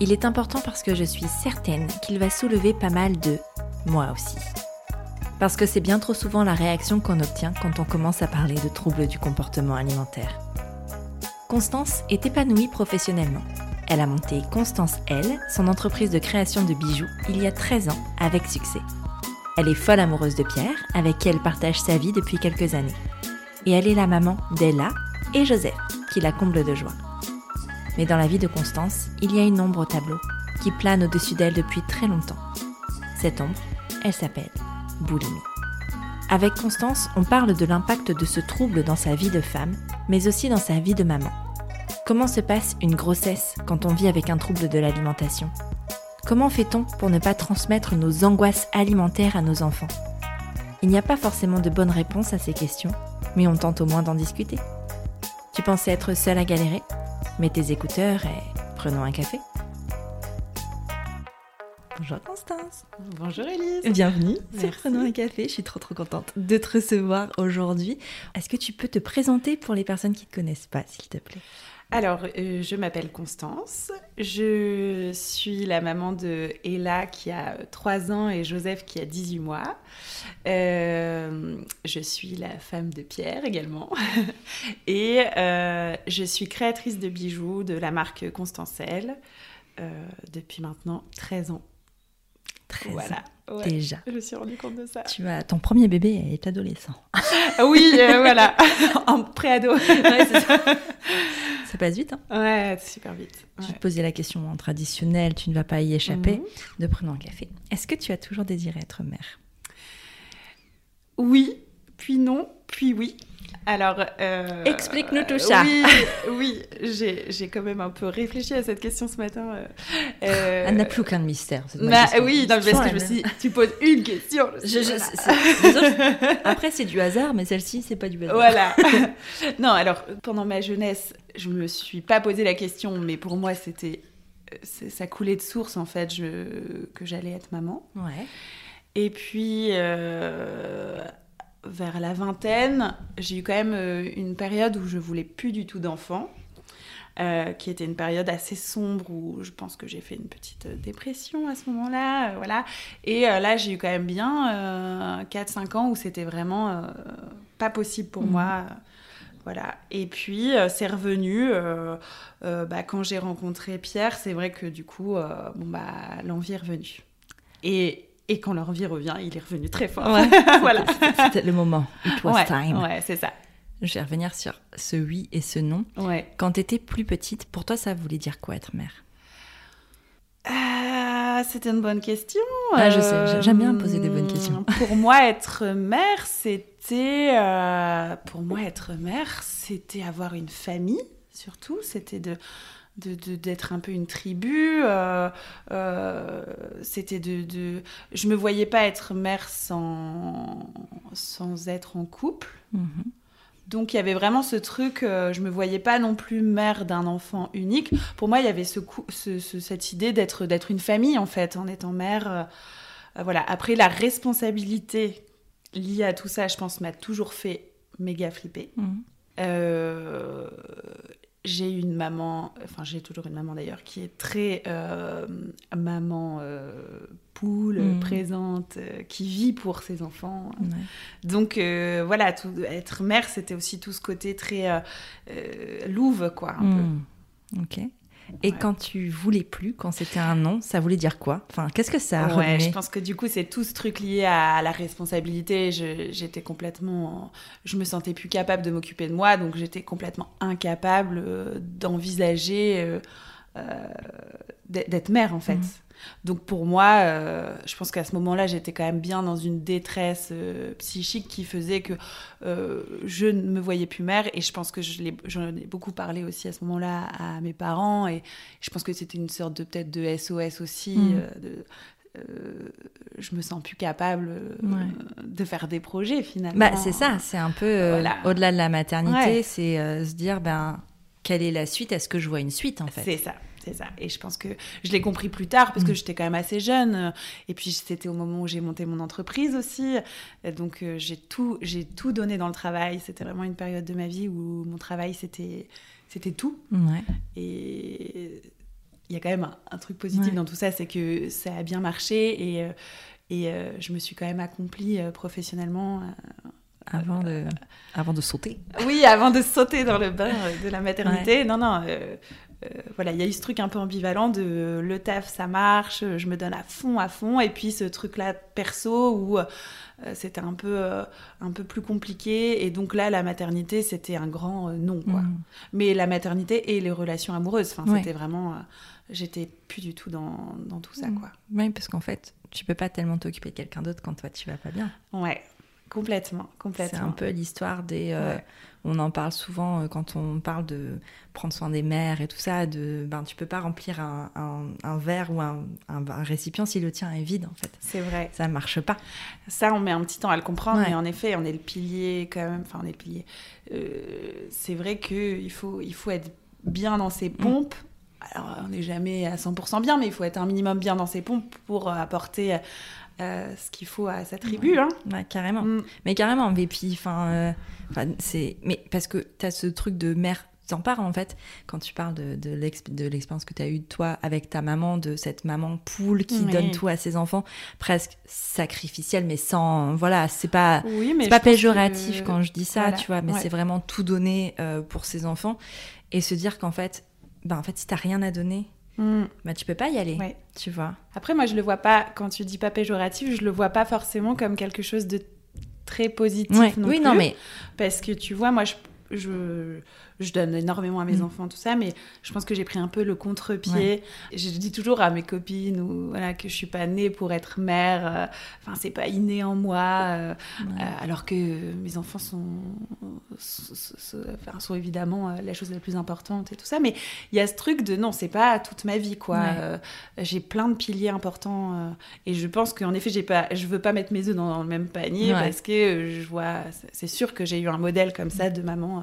Il est important parce que je suis certaine qu'il va soulever pas mal de moi aussi. Parce que c'est bien trop souvent la réaction qu'on obtient quand on commence à parler de troubles du comportement alimentaire. Constance est épanouie professionnellement. Elle a monté Constance L, son entreprise de création de bijoux, il y a 13 ans, avec succès. Elle est folle amoureuse de Pierre, avec qui elle partage sa vie depuis quelques années. Et elle est la maman d'Ella et Joseph, qui la comble de joie. Mais dans la vie de Constance, il y a une ombre au tableau qui plane au-dessus d'elle depuis très longtemps. Cette ombre, elle s'appelle boulimie. Avec Constance, on parle de l'impact de ce trouble dans sa vie de femme, mais aussi dans sa vie de maman. Comment se passe une grossesse quand on vit avec un trouble de l'alimentation? Comment fait-on pour ne pas transmettre nos angoisses alimentaires à nos enfants? Il n'y a pas forcément de bonne réponse à ces questions, mais on tente au moins d'en discuter. Tu pensais être seule à galérer? Mets tes écouteurs et prenons un café. Bonjour Constance. Bonjour Elise. Bienvenue sur Prenons un café. Je suis trop trop contente de te recevoir aujourd'hui. Est-ce que tu peux te présenter pour les personnes qui ne te connaissent pas, s'il te plaît? Alors, euh, je m'appelle Constance. Je suis la maman de Ella qui a 3 ans et Joseph qui a 18 mois. Euh, je suis la femme de Pierre également. et euh, je suis créatrice de bijoux de la marque Constancelle depuis maintenant 13 ans. 13 voilà. ans. Déjà. Je me suis rendu compte de ça. Tu as ton premier bébé est adolescent. oui, voilà, en préado. Ouais, ça. Passe vite. Hein ouais, super vite. Je te posais la question traditionnelle, tu ne vas pas y échapper, mhm. de prendre un café. Est-ce que tu as toujours désiré être mère? Oui, puis non, puis oui. Alors, euh, explique-nous tout ça. Oui, oui j'ai quand même un peu réfléchi à cette question ce matin. Euh, euh Elle n'a plus aucun mystère. Bah, oui, parce que je me suis dit, tu poses une question. Après, c'est du hasard, mais celle-ci, c'est pas du hasard. Voilà. non, alors, pendant ma jeunesse, je me suis pas posé la question, mais pour moi, c'était ça coulait de source en fait je, que j'allais être maman. Ouais. Et puis euh, vers la vingtaine, j'ai eu quand même euh, une période où je voulais plus du tout d'enfants. Euh, qui était une période assez sombre où je pense que j'ai fait une petite euh, dépression à ce moment-là, voilà. Et là, j'ai eu quand même bien 4-5 ans où c'était vraiment pas possible pour mhm. moi, voilà. Et puis c'est revenu bah, quand j'ai rencontré Pierre. C'est vrai que du coup, bon bah l'envie est revenue. Et et quand l'envie revient, il est revenu très fort. voilà. C'était le moment. It was time. Ouais, c'est ça. Je vais revenir sur ce oui et ce non. Ouais. Quand tu étais plus petite, pour toi, ça voulait dire quoi être mère? Ah, C'était une bonne question. Ah, je sais, j'aime bien poser des bonnes questions. Pour moi, être mère, c'était. Euh, pour moi, être mère, c'était avoir une famille, surtout. C'était de d'être un peu une tribu. Euh, euh, c'était de, de, Je me voyais pas être mère sans, sans être en couple. Mhm. Donc il y avait vraiment ce truc, euh, je me voyais pas non plus mère d'un enfant unique. Pour moi, il y avait ce, ce, cette idée d'être d'être une famille en fait, en étant mère. voilà. Après, la responsabilité liée à tout ça, je pense, m'a toujours fait méga flipper. Mhm j'ai une maman, enfin j'ai toujours une maman d'ailleurs, qui est très euh, maman euh, poule, mm. présente, euh, qui vit pour ses enfants. Donc voilà, tout, être mère, c'était aussi tout ce côté très louve, quoi, un mm. Ok. Et quand tu voulais plus, quand c'était un non, ça voulait dire quoi? Enfin, qu'est-ce que ça a Ouais, je pense que du coup, c'est tout ce truc lié à la responsabilité. J'étais complètement, je me sentais plus capable de m'occuper de moi, donc j'étais complètement incapable euh, d'envisager euh, euh, d'être mère en fait. Mmh. Donc pour moi, euh, je pense qu'à ce moment-là, j'étais quand même bien dans une détresse euh, psychique qui faisait que euh, je ne me voyais plus mère. Et je pense que je j'en ai beaucoup parlé aussi à ce moment-là à mes parents. Et je pense que c'était une sorte de peut-être de SOS aussi. Mm. de, je me sens plus capable de faire des projets finalement. Bah, c'est ça, c'est un peu Voilà. au-delà de la maternité, Ouais. c'est se dire ben quelle est la suite? Est-ce que je vois une suite en fait? C'est ça, c'est ça. Et je pense que je l'ai compris plus tard parce que Mm. j'étais quand même assez jeune. euh, Et puis c'était au moment où j'ai monté mon entreprise aussi. Donc euh, j'ai tout, j'ai tout donné dans le travail. C'était vraiment une période de ma vie où mon travail c'était, c'était tout. Ouais. Et il y a quand même un, un truc positif Ouais. dans tout ça, c'est que ça a bien marché et, euh, et je me suis quand même accomplie professionnellement. Avant de, avant de sauter. oui, avant de sauter dans le bain de la maternité. Non, non. euh, voilà, il y a eu ce truc un peu ambivalent de euh, le taf, ça marche, euh, je me donne à fond, à fond, et puis ce truc-là perso où euh, c'était un peu, euh, un peu plus compliqué, et donc là, la maternité, c'était un grand euh, non, quoi. Mm. Mais la maternité et les relations amoureuses, enfin, Ouais. c'était vraiment, euh, j'étais plus du tout dans, dans tout ça, Mm. quoi. Oui, parce qu'en fait, tu peux pas tellement t'occuper de quelqu'un d'autre quand toi tu vas pas bien. Ouais, complètement, C'est complètement. un peu l'histoire des. euh, Ouais. On en parle souvent euh, quand on parle de prendre soin des mères et tout ça. De, ben, tu peux pas remplir un, un- un verre ou un, récipient si le tien est vide en fait. C'est vrai. Ça marche pas. Ça, on met un petit temps à le comprendre, Ouais. mais en effet, on est le pilier quand même. Enfin, on est le pilier. Euh, c'est vrai qu'il faut, il faut être bien dans Mm. ses pompes. Alors, on n'est jamais à 100% bien, mais il faut être un minimum bien dans ses pompes pour apporter euh, ce qu'il faut à sa tribu. Hein. Ouais, carrément. Mm. Mais carrément, mais puis, enfin, euh, c'est, mais parce que tu as ce truc de mère, t'en parles en fait, quand tu parles de, de, l'ex- de l'expérience que tu as eue toi avec ta maman, de cette maman poule qui Oui. donne tout à ses enfants, presque sacrificielle, mais sans, voilà, c'est pas, Oui, mais c'est pas péjoratif que- quand je dis ça, voilà, tu vois, mais ouais. c'est vraiment tout donner euh, pour ses enfants et se dire qu'en fait, ben en fait, si t'as rien à donner, Mm. bah tu peux pas y aller, Ouais. tu vois. Après, moi, je le vois pas, quand tu dis pas péjoratif, je le vois pas forcément comme quelque chose de très positif Ouais. non oui, plus. non, mais Parce que tu vois, moi, je, je, je donne énormément à mes Mm. enfants, tout ça, mais je pense que j'ai pris un peu le contre-pied. Je dis toujours à mes copines ou, voilà, que je suis pas née pour être mère. euh, Enfin, c'est pas inné en moi. euh, Ouais. euh, alors que mes enfants sont, sont, sont- évidemment euh, la chose la plus importante et tout ça. Mais il y a ce truc de non, c'est pas toute ma vie, quoi. Ouais. Euh, j'ai plein de piliers importants euh, et je pense qu'en effet, j'ai pas, je veux pas mettre mes œufs dans, dans le même panier parce que euh, je vois, c'est sûr que j'ai eu un modèle comme ça de maman euh,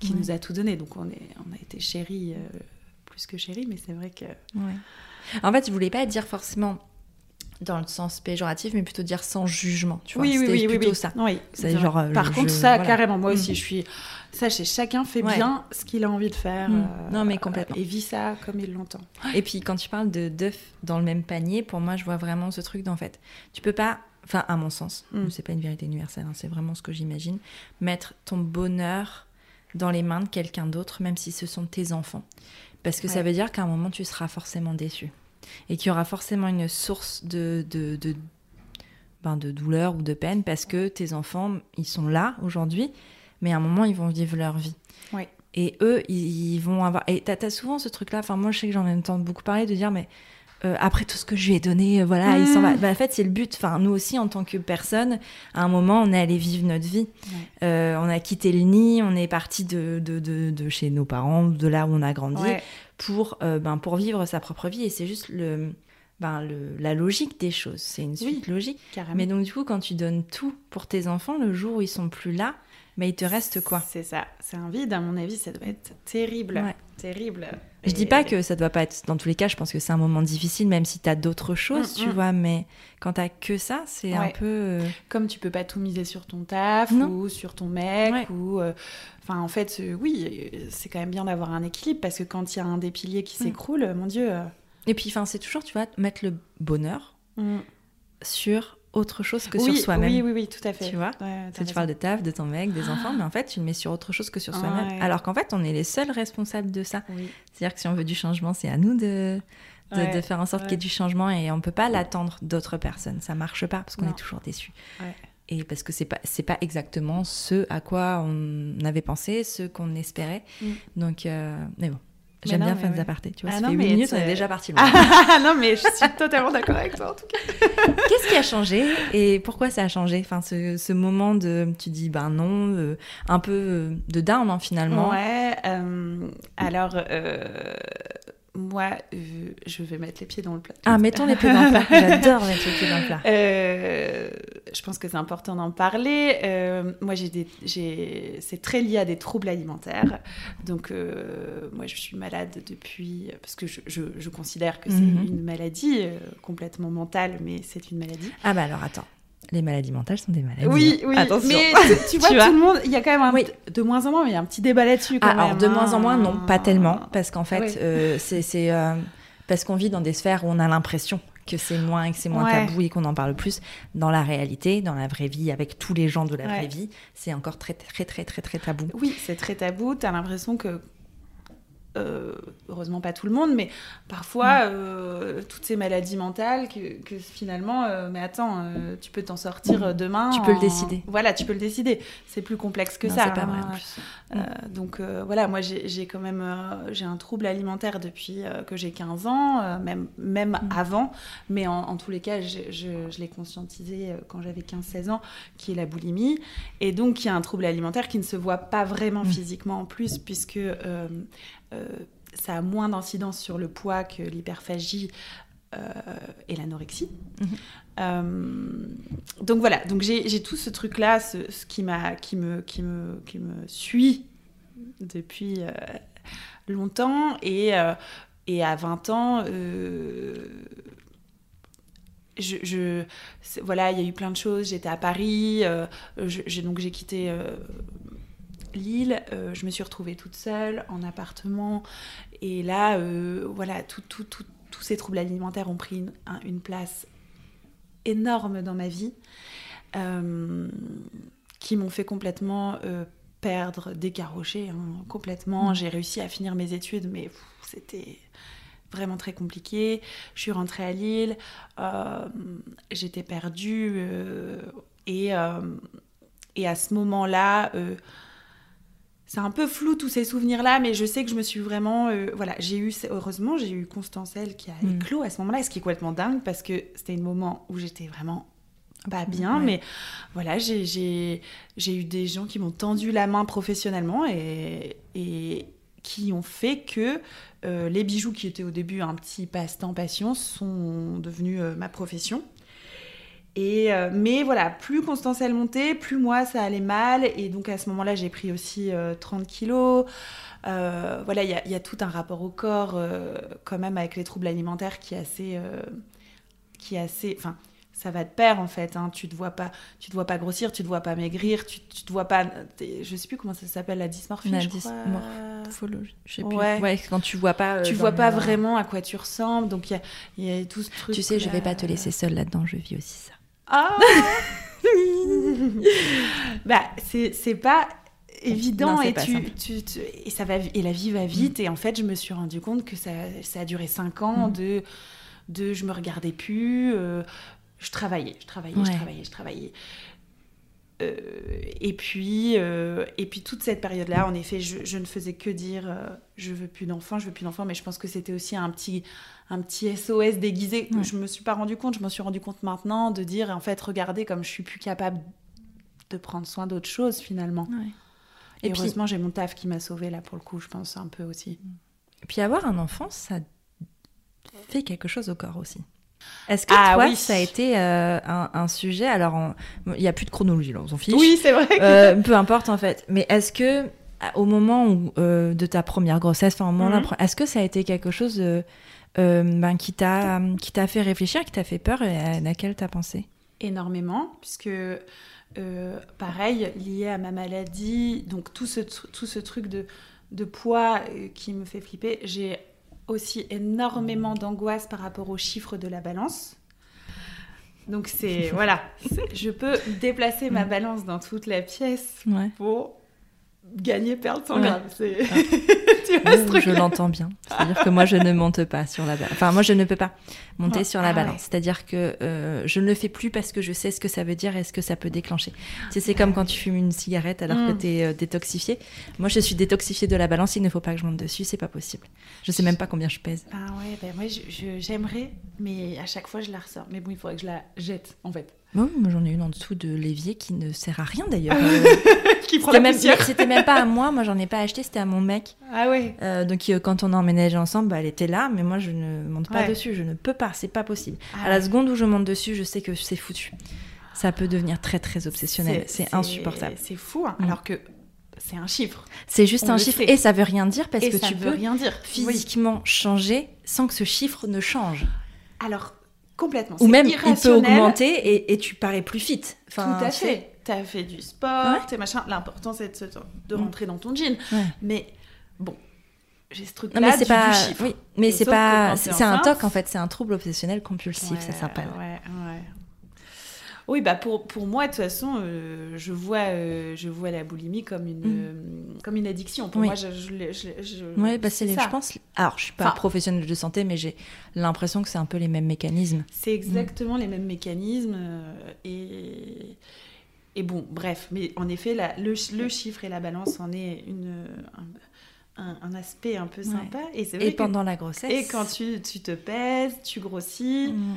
qui Ouais. nous a tout donné. Donc on, est, on a été chéris, euh, plus que chéris, mais c'est vrai que. Ouais. En fait, je voulais pas dire forcément dans le sens péjoratif, mais plutôt dire sans jugement. Tu vois, oui, oui, oui, plutôt oui. ça. Oui, genre, euh, Par je- contre, je- ça, voilà. carrément, moi aussi, Mm. je suis. Sachez, chacun fait Ouais. bien ce qu'il a envie de faire. Mm. euh, Non, mais complètement. Et vit ça comme il l'entend. Et puis quand tu parles de d'œufs dans le même panier, pour moi, je vois vraiment ce truc d'en fait, tu peux pas, enfin à mon sens, Mm. c'est pas une vérité universelle, hein, c'est vraiment ce que j'imagine, mettre ton bonheur dans les mains de quelqu'un d'autre, même si ce sont tes enfants, parce que ça veut dire qu'à un moment tu seras forcément déçu et qu'il y aura forcément une source de de, de ben, de douleur ou de peine parce que tes enfants, ils sont là aujourd'hui, mais à un moment, ils vont vivre leur vie. Ouais. Et eux, ils, ils vont avoir. Et t'as as souvent ce truc-là, enfin, moi, je sais que j'en entends beaucoup parler de dire, mais euh, après tout ce que je lui ai donné, euh, voilà, il s'en va. Mm. Bah, en fait, c'est le but. Enfin, nous aussi, en tant que personne, à un moment, on est allé vivre notre vie. Ouais. Euh, on a quitté le nid, on est parti de, de, de, de chez nos parents, de là où on a grandi, Ouais. pour, euh, ben, pour vivre sa propre vie. Et c'est juste le, ben, le, la logique des choses. C'est une suite logique. Carrément. Mais donc, du coup, quand tu donnes tout pour tes enfants, le jour où ils sont plus là, mais il te reste quoi? C'est ça. C'est un vide, à mon avis, ça doit être terrible. Ouais. Terrible. Je dis Et- pas que ça doit pas être dans tous les cas, je pense que c'est un moment difficile, même si t'as d'autres choses, Mm, tu mm. vois, mais quand t'as que ça, c'est un peu. euh, Comme tu peux pas tout miser sur ton taf Non. ou sur ton mec Ouais. ou euh, enfin en fait euh, oui c'est quand même bien d'avoir un équilibre parce que quand il y a un des piliers qui Mm. s'écroule mon dieu euh, Et puis, enfin, c'est toujours, tu vois, mettre le bonheur sur autre chose que oui, sur soi-même. oui oui oui tout à fait Tu vois Ouais, tu parles de taf, de ton mec, des enfants, mais en fait, tu le mets sur autre chose que sur soi-même. Ouais. Alors qu'en fait, on est les seuls responsables de ça. oui C'est-à-dire que si on veut du changement, c'est à nous de, de, Ouais, de faire en sorte qu'il y ait du changement et on peut pas l'attendre d'autres personnes. Ça marche pas parce qu'on est toujours déçu. Et parce que c'est pas c'est pas exactement ce à quoi on avait pensé, ce qu'on espérait. Mm. Donc, euh, mais bon. J'aime bien faire des apartés. Tu vois, Ah ça non, fait 8 mais minutes, on est déjà parti. Ah non, mais je suis totalement d'accord avec toi en tout cas. Qu'est-ce qui a changé et pourquoi ça a changé? Enfin, ce, ce moment de, tu dis, ben non, euh, un peu euh, de down hein, finalement. Ouais, euh, alors euh, moi, euh, je vais mettre les pieds dans le plat. Ah, mettons les pieds dans le plat. J'adore mettre les pieds dans le plat. Euh, je pense que c'est important d'en parler. Euh, moi, j'ai c'est très lié à des troubles alimentaires. Donc, euh, moi, je suis malade depuis, parce que je, je, je considère que c'est Mhm. une maladie complètement mentale, mais c'est une maladie. Ah bah alors attends, les maladies mentales sont des maladies. Oui, oui. Attention. Mais tu, tu vois, Tu vois tout le monde, il y a quand même un, Oui. de moins en moins, mais il y a un petit débat là-dessus. Ah, alors de moins en hein. moins, non, pas tellement, parce qu'en fait, Oui. euh, c'est c'est, euh, parce qu'on vit dans des sphères où on a l'impression que c'est moins que c'est moins Ouais. tabou et qu'on en parle plus. Dans la réalité, dans la vraie vie, avec tous les gens de la vraie vie, c'est encore très très très très très tabou. Oui, c'est très tabou. Tu as l'impression que, euh, heureusement pas tout le monde, mais parfois, Mm. euh, toutes ces maladies mentales, que, que finalement, euh, mais attends, tu peux t'en sortir demain. Mm. Tu peux le décider. Voilà, tu peux le décider. C'est plus complexe que Non, ça. c'est pas vrai hein. en plus. Euh, donc voilà, moi j'ai quand même j'ai un trouble alimentaire depuis que j'ai 15 ans, même, même Mm. avant, mais en, en tous les cas, je, je- je l'ai conscientisé quand j'avais 15-16 ans, qui est la boulimie. Et donc il y a un trouble alimentaire qui ne se voit pas vraiment Mm. physiquement en plus, puisque ça a moins d'incidence sur le poids que l'hyperphagie euh, et l'anorexie. Mhm. Euh, donc voilà, donc j'ai tout ce truc-là, ce, ce qui, qui, me, qui, me, qui me suit depuis euh, longtemps. Et, euh, et à 20 ans, euh, je, je- c'est- voilà, il y a eu plein de choses. J'étais à Paris, euh, je- donc j'ai quitté euh, Lille, euh, je me suis retrouvée toute seule en appartement. Et là, euh, voilà, tout, tout, tout- tous ces troubles alimentaires ont pris une, un- une place énorme dans ma vie, euh, qui m'ont fait complètement perdre, décarrocher hein, complètement. Mm. J'ai réussi à finir mes études, mais pff, c'était vraiment très compliqué. Je suis rentrée à Lille, j'étais perdue, et, et à ce moment-là, c'est un peu flou tous ces souvenirs-là, mais je sais que je me suis vraiment, euh, voilà, j'ai eu, heureusement, j'ai eu Constance elle qui a Mm. éclos à ce moment-là, ce qui est complètement dingue parce que c'était un moment où j'étais vraiment pas bien, Ouais. mais voilà, j'ai- eu des gens qui m'ont tendu la main professionnellement et, et qui ont fait que euh, les bijoux qui étaient au début un petit passe-temps passion sont devenus euh, ma profession. Et euh, mais voilà, plus Constance elle montait, plus moi ça allait mal. Et donc à ce moment-là, j'ai pris aussi euh, 30 kilos. Euh, voilà, il y, a- il y a tout un rapport au corps euh, quand même avec les troubles alimentaires qui est assez, euh, qui est assez, enfin, ça va de pair en fait. Hein. Tu te vois pas, tu te vois pas grossir, tu te vois pas maigrir, tu, tu te vois pas, je sais plus comment ça s'appelle la dysmorphie. La je dysmorphie. crois. Morphologie, je sais plus. Ouais. Ouais, quand tu vois pas. euh, Tu vois pas vraiment à quoi tu ressembles, donc il y a, il y a tout ce truc. Tu sais, je vais pas te là. laisser seule là-dedans, je vis aussi ça. Ah Bah, c'est c'est pas évident Non, et, pas tu, simple. tu- tu- et, ça va, et la vie va vite. Et en fait, je me suis rendu compte que ça, ça a duré cinq ans Mm. de, de je me regardais plus, euh, je travaillais, je travaillais, je travaillais, je travaillais. Euh, et puis, euh, et puis toute cette période-là, en effet, je, je ne faisais que dire euh, je veux plus d'enfants, je veux plus d'enfants, mais je pense que c'était aussi un petit, un petit SOS déguisé. Ouais. Je me suis pas rendu compte, je m'en suis rendu compte maintenant de dire en fait, regardez comme je suis plus capable de prendre soin d'autres choses finalement. Et, Et puis- heureusement, j'ai mon taf qui m'a sauvée là pour le coup, je pense un peu aussi. Et puis avoir un enfant, ça fait quelque chose au corps aussi. Est-ce que Ah toi, oui. ça a été euh, un, un sujet? Alors, on- il n'y a plus de chronologie, là, on s'en fiche. Oui, c'est vrai. que- Euh, peu importe en fait. Mais est-ce que au moment où, euh, de ta première grossesse, enfin au moment Mhm. est-ce que ça a été quelque chose ben, qui t'a fait réfléchir, qui t'a fait peur et à laquelle t'as pensé? Énormément, puisque pareil, lié à ma maladie, donc tout ce, tru- tout ce truc de, de poids qui me fait flipper, j'ai aussi énormément d'angoisse par rapport aux chiffres de la balance. Donc c'est, voilà, je peux déplacer ma balance dans toute la pièce Ouais. pour gagner, perdre 100 Ouais. grammes. C'est- tu vois ce Ouh, truc je l'entends bien. C'est-à-dire que moi, je ne monte pas sur la balance. Enfin, moi, je ne peux pas monter Ah, sur la ah balance. ouais. C'est-à-dire que euh, je ne le fais plus parce que je sais ce que ça veut dire et ce que ça peut déclencher. Tu sais, c'est comme quand tu fumes une cigarette alors que Mm. tu es détoxifié. Moi, je suis détoxifiée de la balance. Il ne faut pas que je monte dessus. C'est pas possible. Je sais même pas combien je pèse. Ah ouais, ben moi je- je- j'aimerais, mais à chaque fois je la ressors. Mais bon, il faudrait que je la jette en fait. Moi, j'en ai une en dessous de l'évier qui ne sert à rien d'ailleurs. Euh, Qui prend C'était la même, c'était même pas à moi. Moi, j'en ai pas acheté. C'était à mon mec. Ah ouais. Euh, donc euh, quand on a emménagé ensemble, bah, elle était là, mais moi je ne monte pas Ouais. dessus, je ne peux pas, c'est pas possible. Ah à la seconde où je monte dessus, je sais que c'est foutu. Ça peut devenir très très obsessionnel, c'est insupportable. C'est fou, hein, Mm. alors que c'est un chiffre. C'est juste On un chiffre sait. et ça veut rien dire parce et que tu peux rien dire. Oui. physiquement changer sans que ce chiffre ne change. Alors, complètement. Ou même il peut augmenter et, et tu parais plus fit. Enfin, Tout à tu sais. fait. Tu as fait du sport, Ouais. t'es machin. L'important, c'est de, de rentrer dans ton jean. Ouais. Mais bon, j'ai ce truc-là mais c'est pas, du oui, mais c'est pas, c'est un toc en fait, c'est un trouble obsessionnel compulsif, ça s'appelle. Ouais, ouais. Oui, bah pour, pour moi, de toute façon, euh, je, vois, euh, je vois la boulimie comme une, Mm. euh, comme une addiction. Pour Oui. moi, je, je, je je- Ouais, bah c'est les, ça. je pense. Alors, je suis pas Enfin- professionnelle de santé, mais j'ai l'impression que c'est un peu les mêmes mécanismes. C'est exactement les mêmes mécanismes. et, et bon, bref. Mais en effet, la- le, le chiffre et la balance en est une, un, un- un aspect un peu Ouais. sympa. Et c'est vrai Et que- pendant la grossesse. Et quand tu, tu te pèses, tu grossis. Mm.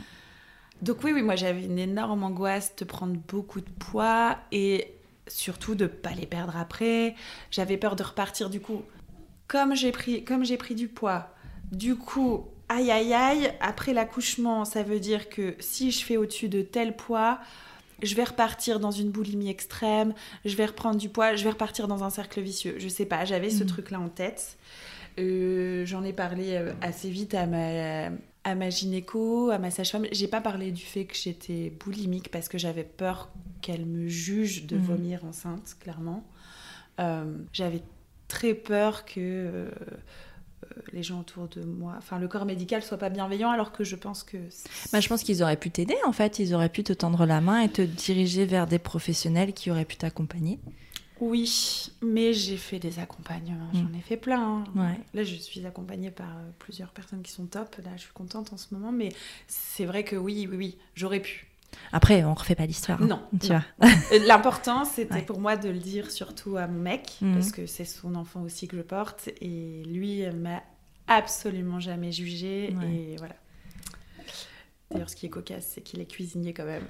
Donc oui, oui, moi j'avais une énorme angoisse de prendre beaucoup de poids et surtout de pas les perdre après. J'avais peur de repartir du coup. Comme j'ai pris, comme j'ai pris du poids, du coup, aïe aïe aïe, après l'accouchement, ça veut dire que si je fais au-dessus de tel poids, je vais repartir dans une boulimie extrême, je vais reprendre du poids, je vais repartir dans un cercle vicieux. Je sais pas, j'avais ce Mm. truc-là en tête. Euh, J'en ai parlé euh, assez vite à ma, à ma gynéco, à ma sage-femme. J'ai pas parlé du fait que j'étais boulimique parce que j'avais peur qu'elle me juge de Mhm. vomir enceinte, clairement. Euh, j'avais très peur que euh, euh, les gens autour de moi, enfin le corps médical soit pas bienveillant alors que je pense que... Bah, je pense qu'ils auraient pu t'aider en fait, ils auraient pu te tendre la main et te diriger vers des professionnels qui auraient pu t'accompagner. Oui, mais j'ai fait des accompagnements, Mm. j'en ai fait plein. hein. Ouais. Là, je suis accompagnée par euh, plusieurs personnes qui sont top. Là, je suis contente en ce moment, mais c'est vrai que oui, oui, oui, j'aurais pu. Après, on refait pas l'histoire. hein, Non, tu non. vois. Euh, L'important, c'était Ouais. pour moi de le dire surtout à mon mec, Mhm. parce que c'est son enfant aussi que je porte, et lui m'a absolument jamais jugée, Ouais. et voilà. D'ailleurs, ce qui est cocasse, c'est qu'il est cuisinier quand même.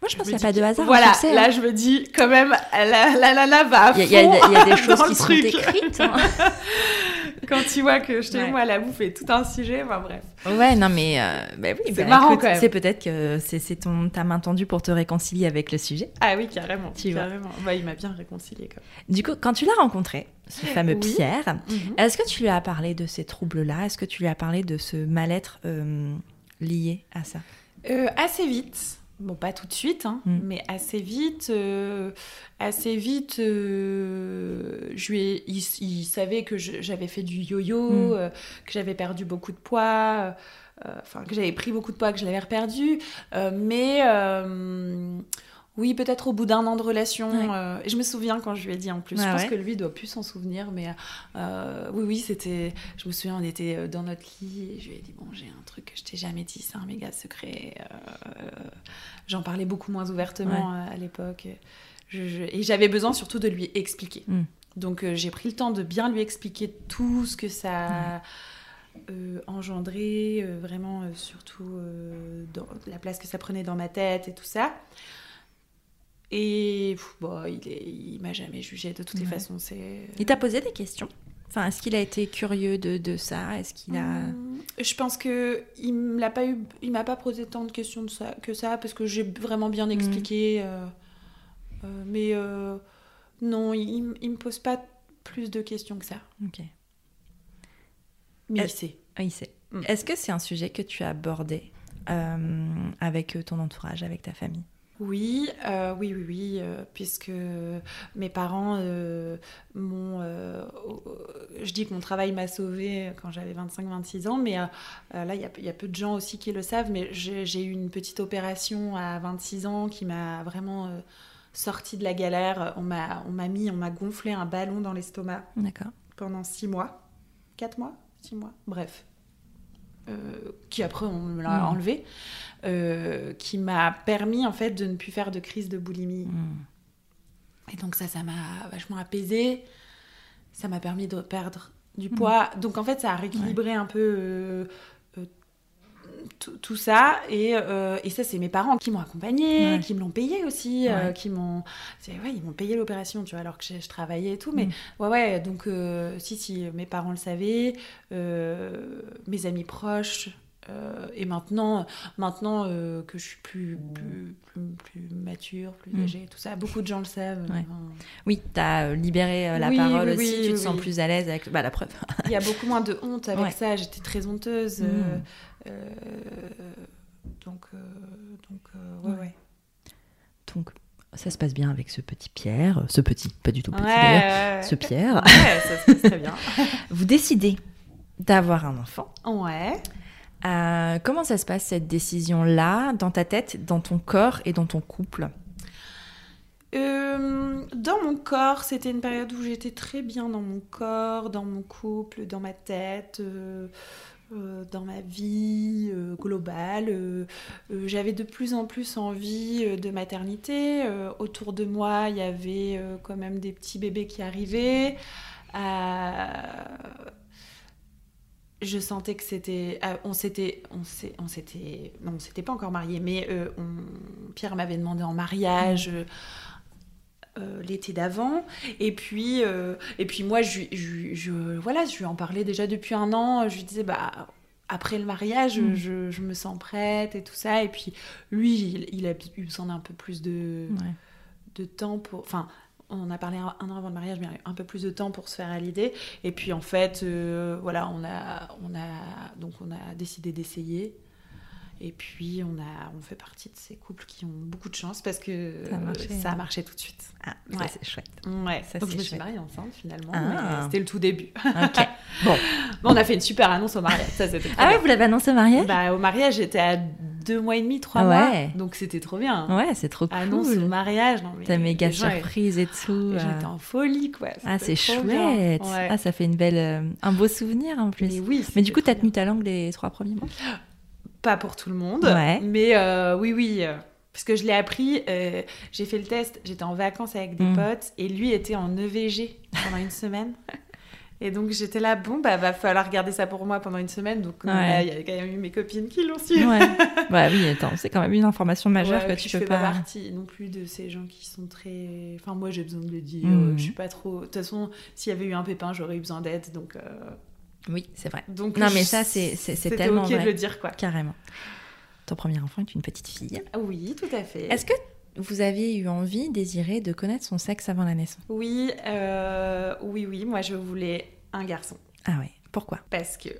Moi, je pense me qu'il n'y a pas de hasard. Voilà, là, hein. je me dis quand même, la la la, la va il y a, y y des choses qui sont truc. écrites. hein. Quand tu vois que je t'ai Ouais. moi la bouffe est tout un sujet, enfin bref. Ouais, non, mais euh, bah oui, C'est bah, marrant, écoute, quand même. C'est peut-être que c'est c'est ton ta main tendue pour te réconcilier avec le sujet. Ah oui, carrément. Tu vois. carrément. Bah, il m'a bien réconcilié quand Du coup, quand tu l'as rencontré, ce fameux Oui. Pierre, même. est-ce que tu lui as parlé de ces troubles-là? Est-ce que tu lui as parlé de ce mal-être euh, lié à ça? Euh, assez vite. Bon, pas tout de suite, hein, Mm. mais assez vite. euh, assez vite, euh, je lui ai- il, il savait que j'avais fait du yo-yo, Mm. euh, que j'avais perdu beaucoup de poids, enfin que j'avais pris beaucoup de poids, que je l'avais reperdu. mais oui, peut-être au bout d'un an de relation. Ouais. euh, et je me souviens quand je lui ai dit en plus. Je pense ouais. que lui doit plus s'en souvenir, mais euh, oui, oui, c'était. Je me souviens, on était euh, dans notre lit et je lui ai dit Bon, j'ai un truc que je t'ai jamais dit, c'est un méga secret. euh, J'en parlais beaucoup moins ouvertement à l'époque. Je- je- et j'avais besoin surtout de lui expliquer. Mm. Donc j'ai pris le temps de bien lui expliquer tout ce que ça a euh, engendré, euh, vraiment euh, surtout dans la place que ça prenait dans ma tête et tout ça. Et pff, bon, il, est, il m'a jamais jugé de toutes les façons. C'est Il t'a posé des questions? Enfin, est-ce qu'il a été curieux de, de ça? Est-ce qu'il a Hum, Je pense que il me l'a pas eu, il m'a pas posé tant de questions de ça, que ça parce que j'ai vraiment bien expliqué. euh, euh, mais euh, non, il, il me pose pas plus de questions que ça. Ok. Mais Euh, il sait. Ah, il sait. Mm. Est-ce que c'est un sujet que tu as abordé euh, avec ton entourage, avec ta famille? Oui, euh, oui, oui, oui, euh, puisque mes parents euh, m'ont. je dis que mon travail m'a sauvée quand j'avais 25-26 ans, mais là, il y y a peu de gens aussi qui le savent, mais j'ai eu une petite opération à 26 ans qui m'a vraiment sortie de la galère. On m'a on m'a mis, on m'a gonflé un ballon dans l'estomac pendant six mois. 4 mois, 6 mois, bref. Euh, qui après on me l'a Mm. enlevé, euh, qui m'a permis en fait de ne plus faire de crise de boulimie. Mm. Et donc ça, ça m'a vachement apaisé. Ça m'a permis de perdre du Mhm. poids. Donc en fait, ça a rééquilibré un peu euh, tout, ça. Et, euh, et ça, c'est mes parents qui m'ont accompagnée, Ouais. qui me l'ont payé aussi, euh, qui m'ont... c'est- Ouais, ils m'ont payé l'opération, tu vois, alors que je, je travaillais et tout. Mais Mhm. ouais, ouais, donc euh, si, si, mes parents le savaient, mes amis proches... euh, et maintenant, maintenant euh, que je suis plus, plus, plus, plus mature, plus Mm. âgée, tout ça, beaucoup de gens le savent. Ouais. Enfin, Oui, tu as libéré euh, la Oui, parole oui, aussi, oui, tu te sens plus à l'aise avec bah, la preuve. Il y a beaucoup moins de honte avec Ouais. ça. J'étais très honteuse. Mm. euh, donc, donc ouais, Ouais. Donc, ça se passe bien avec ce petit Pierre, ce petit, pas du tout petit d'ailleurs, ce Pierre. Ouais, ça se passe très bien. Vous décidez d'avoir un enfant. Ouais. Euh, comment ça se passe cette décision-là dans ta tête, dans ton corps et dans ton couple? Euh, dans mon corps, c'était une période où j'étais très bien dans mon corps, dans mon couple, dans ma tête, euh, dans ma vie globale. J'avais de plus en plus envie de maternité. Autour de moi, il y avait quand même des petits bébés qui arrivaient. Je sentais que c'était euh, on s'était on s'est- on s'était non on s'était pas encore mariés mais euh, on- Pierre m'avait demandé en mariage euh, euh, l'été d'avant et puis et puis moi je, lui- je, voilà je lui en parlais déjà depuis un an je lui disais bah après le mariage Mm. je, je me sens prête et tout ça et puis lui il, il a eu besoin d'un peu plus de Ouais. de temps pour. Enfin, on a parlé un, an avant le mariage, mais un peu plus de temps pour se faire à l'idée. Et puis en fait, euh, voilà, on a, on a, donc on a décidé d'essayer. Et puis on a, on fait partie de ces couples qui ont beaucoup de chance parce que Ça a marché, ça hein. a marché tout de suite. Ah, Ouais. c'est chouette. Ouais. Ça, donc je me suis mariée enceinte finalement. Ah. C'était le tout début. Ok. Bon. On a fait une super annonce au mariage. Ça c'était. Ah ouais, vous l'avez annoncé au mariage? Bah au mariage j'étais à deux mois et demi, trois Ah ouais. mois. Donc c'était trop bien. Ouais, c'est trop Annonce au cool. mariage. Non, mais Ta méga surprise et tout. Gens euh. en folie, quoi. Ah, c'est chouette. Ah, ça fait une belle, euh, un beau souvenir en plus. Mais oui. Mais du coup, t'as tenu ta langue les trois premiers mois? Pas pour tout le monde. Ouais. Mais euh, oui, oui. euh, parce que je l'ai appris, euh, j'ai fait le test, j'étais en vacances avec des Mm. potes et lui était en EVG pendant une semaine. Et donc j'étais là, bon, bah va falloir regarder ça pour moi pendant une semaine. Donc Ouais. il y a quand même eu mes copines qui l'ont su. Ouais. bah oui, attends, c'est quand même une information majeure Ouais, que tu je peux fais pas pas. partie non plus de ces gens qui sont très. Enfin, moi, j'ai besoin de le dire. Mhm. Je suis pas trop. De toute façon, s'il y avait eu un pépin, j'aurais eu besoin d'aide. Donc, euh, Oui, c'est vrai. donc. Non, mais ça, c'est- c'est- c'est c'était tellement ok vrai. de le dire, quoi. Carrément. Ton premier enfant est une petite fille. Oui, tout à fait. Est-ce que vous aviez eu envie, désiré de connaître son sexe avant la naissance? Oui, euh, oui, oui. Moi, je voulais un garçon Ah ouais. Pourquoi? Parce que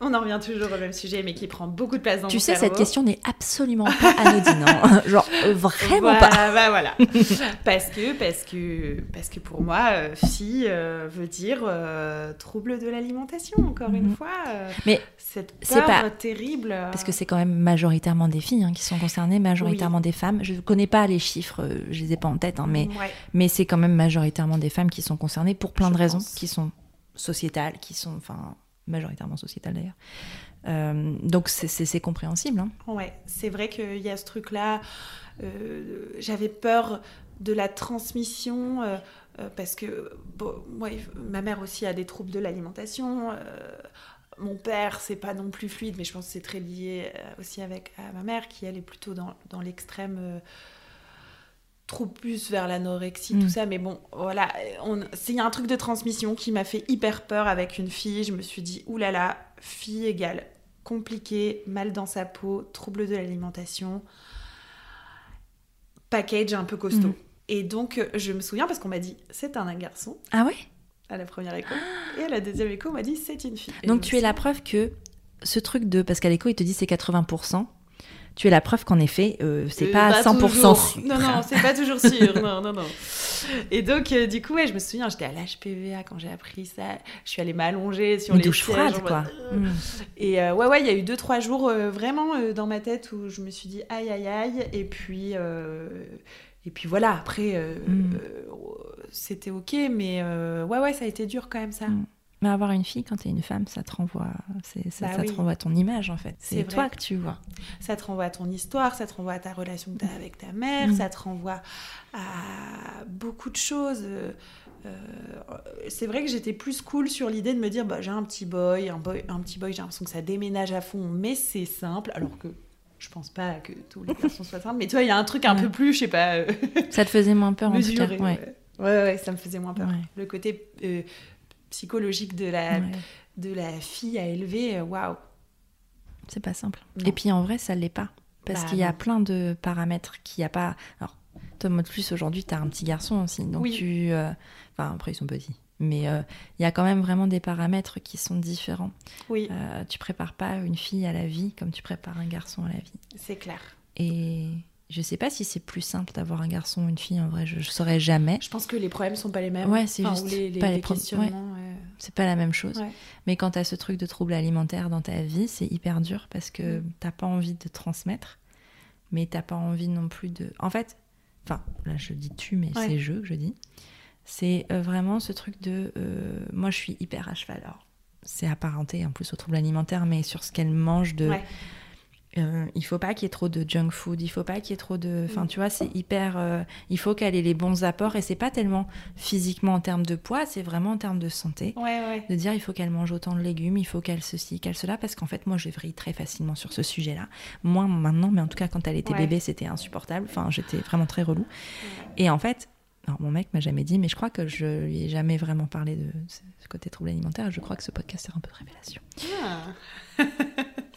on en revient toujours au même sujet, mais qui prend beaucoup de place dans Tu mon sais, cerveau. cette question n'est absolument pas anodine. hein. Genre, euh, vraiment Voilà, pas. bah, voilà. parce que, parce que, parce que pour moi, euh, fille euh, veut dire euh, trouble de l'alimentation. Encore Mhm. une fois, euh, Mais cette c'est peur pas- terrible. euh, Parce que c'est quand même majoritairement des filles hein, qui sont concernées, majoritairement des femmes. Je ne connais pas les chiffres, euh, je les ai pas en tête, hein, mais, Ouais. mais c'est quand même majoritairement des femmes qui sont concernées pour plein Je de raisons, pense. qui sont sociétales, qui sont, enfin, majoritairement sociétales d'ailleurs. Euh, donc c'est- compréhensible. hein. Ouais, c'est vrai qu'il y a ce truc-là. euh, J'avais peur de la transmission euh, parce que moi, ma mère aussi a des troubles de l'alimentation. mon père, c'est pas non plus fluide, mais je pense que c'est très lié aussi avec ma mère qui elle est plutôt dans l'extrême. Trop plus vers l'anorexie, Mm. tout ça, mais bon, voilà, il y a un truc de transmission qui m'a fait hyper peur avec une fille. Je me suis dit, oulala, fille égale compliqué, mal dans sa peau, trouble de l'alimentation, package un peu costaud. Mhm. Et donc, je me souviens parce qu'on m'a dit, c'est un garçon Ah ouais? à la première écho, et à la deuxième écho, on m'a dit, c'est une fille. Et Donc tu es la preuve que ce truc de... Parce qu'à l'écho, il te dit c'est 80%. Tu es la preuve qu'en effet, euh, c'est Euh, pas pas 100% toujours. sûr. Non, non, c'est pas toujours sûr. non, non, non. Et donc, euh, du coup, ouais, je me souviens, j'étais à l'HPVA quand j'ai appris ça. Je suis allée m'allonger sur Une les douche froide, quoi. euh. Mm. Et euh, ouais, ouais, il y a eu deux, trois jours vraiment dans ma tête où je me suis dit aïe, aïe, aïe. Et puis, et puis voilà, après, euh, Mm. euh, c'était ok, mais ouais, ouais, ça a été dur quand même ça. Mm. Mais avoir une fille quand t'es une femme, ça te renvoie, c'est, ça, Bah ça oui. te renvoie à ton image en fait. C'est toi que tu vois. Ça te renvoie à ton histoire, ça te renvoie à ta relation que tu as avec ta mère, Mm. ça te renvoie à beaucoup de choses. Euh, euh, c'est vrai que j'étais plus cool sur l'idée de me dire bah, j'ai un petit boy, un, boy, un petit boy, j'ai l'impression que ça déménage à fond, mais c'est simple, alors que je pense pas que tous les garçons soient simples, mais tu vois, il y a un truc un Ouais. peu plus, je sais pas, euh, Ça te faisait moins peur en tout cas. Ouais. Ouais. Ouais, ouais, ça me faisait moins peur. Ouais. Le côté euh, psychologique de la, Ouais. de la fille à élever, euh, waouh. C'est pas simple. Non. Et puis en vrai, ça l'est pas. Parce Bah, qu'il y a non. plein de paramètres qu'il n'y a pas. Alors, toi, de plus, aujourd'hui, tu as un petit garçon aussi. Donc Oui. tu. euh, Enfin, après, ils sont petits. Mais euh, il y a quand même vraiment des paramètres qui sont différents. Oui, Euh, tu prépares pas une fille à la vie comme tu prépares un garçon à la vie. c'est clair. Et je sais pas si c'est plus simple d'avoir un garçon ou une fille. En vrai, je, je saurais jamais. Je pense que les problèmes sont pas les mêmes. Ouais, c'est Enfin, juste les, les, pas les les questionnements. ouais. C'est pas la même chose. Ouais. Mais quand tu as ce truc de trouble alimentaire dans ta vie, c'est hyper dur parce que Mm. t'as pas envie de transmettre, mais t'as pas envie non plus de. En fait, enfin, là je dis tu, mais c'est je que je dis. C'est euh, vraiment ce truc de. euh, moi je suis hyper à cheval. Alors, c'est apparenté en plus au trouble alimentaire, mais sur ce qu'elle mange de. Euh, il faut pas qu'il y ait trop de junk food, il faut pas qu'il y ait trop de. Enfin, tu vois, c'est hyper. euh, il faut qu'elle ait les bons apports et c'est pas tellement physiquement en termes de poids, c'est vraiment en termes de santé Ouais, ouais. de dire il faut qu'elle mange autant de légumes, il faut qu'elle ceci, qu'elle cela, parce qu'en fait moi je vrille très facilement sur ce sujet-là. Moins maintenant, mais en tout cas quand elle était Ouais. bébé c'était insupportable, enfin j'étais vraiment très relou. Et en fait, alors mon mec m'a jamais dit, mais je crois que je lui ai jamais vraiment parlé de ce ce côté trouble alimentaire, je crois que ce podcast est un peu de révélation. Ah.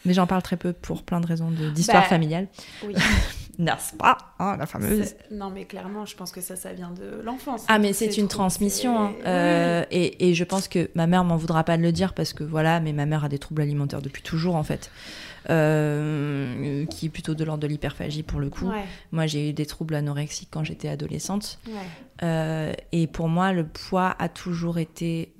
Mais j'en parle très peu pour plein de raisons d'histoire Bah, familiale. Oui. N'est-ce pas hein, La fameuse. Non, mais clairement, je pense que ça, ça vient de l'enfance. Ah mais c'est une trop- transmission hein. Euh, et, et je pense que ma mère m'en voudra pas de le dire parce que voilà mais ma mère a des troubles alimentaires depuis toujours en fait Euh, qui est plutôt de l'ordre de l'hyperphagie pour le coup Ouais, moi j'ai eu des troubles anorexiques quand j'étais adolescente ouais. Euh, et pour moi le poids a toujours été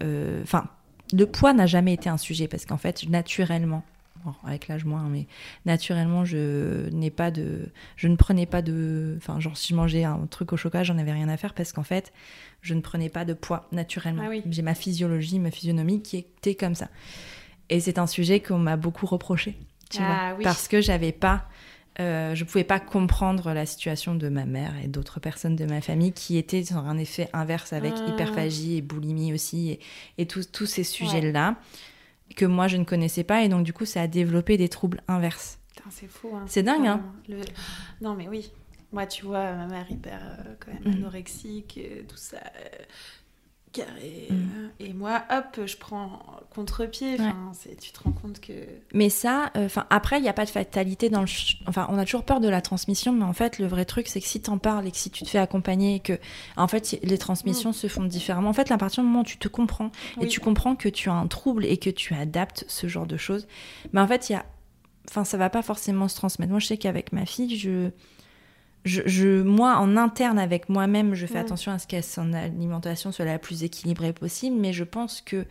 enfin le poids n'a jamais été un sujet parce qu'en fait naturellement bon, avec l'âge moins mais naturellement je n'ai pas de je ne prenais pas de enfin genre si je mangeais un truc au chocolat j'en avais rien à faire parce qu'en fait je ne prenais pas de poids naturellement Ah oui. j'ai ma physiologie ma physionomie qui était comme ça et c'est un sujet qu'on m'a beaucoup reproché tu Ah vois oui. parce que j'avais pas euh, je pouvais pas comprendre la situation de ma mère et d'autres personnes de ma famille qui étaient sur un effet inverse avec Ah. hyperphagie et boulimie aussi et, et tous tous ces sujets-là que moi je ne connaissais pas et donc du coup ça a développé des troubles inverses. C'est fou. Hein. C'est dingue, hein Le- Non, mais oui. Moi, tu vois, ma mère hyper euh, quand même Mhm. anorexique, euh, tout ça, euh, carré. Mhm. euh, et moi, hop, je prends contre-pied. Enfin, tu te rends compte que. Mais ça, euh, après il n'y a pas de fatalité dans le, enfin on a toujours peur de la transmission, mais en fait le vrai truc c'est que si t'en parles et que si tu te fais accompagner et que en fait les transmissions se font différemment. En fait, à partir du moment où tu te comprends et tu comprends que tu as un trouble et que tu adaptes ce genre de choses, mais en fait il y a, enfin ça va pas forcément se transmettre. Moi je sais qu'avec ma fille je je, je- moi, en interne avec moi-même, je fais attention à ce que son alimentation soit la plus équilibrée possible, mais je pense que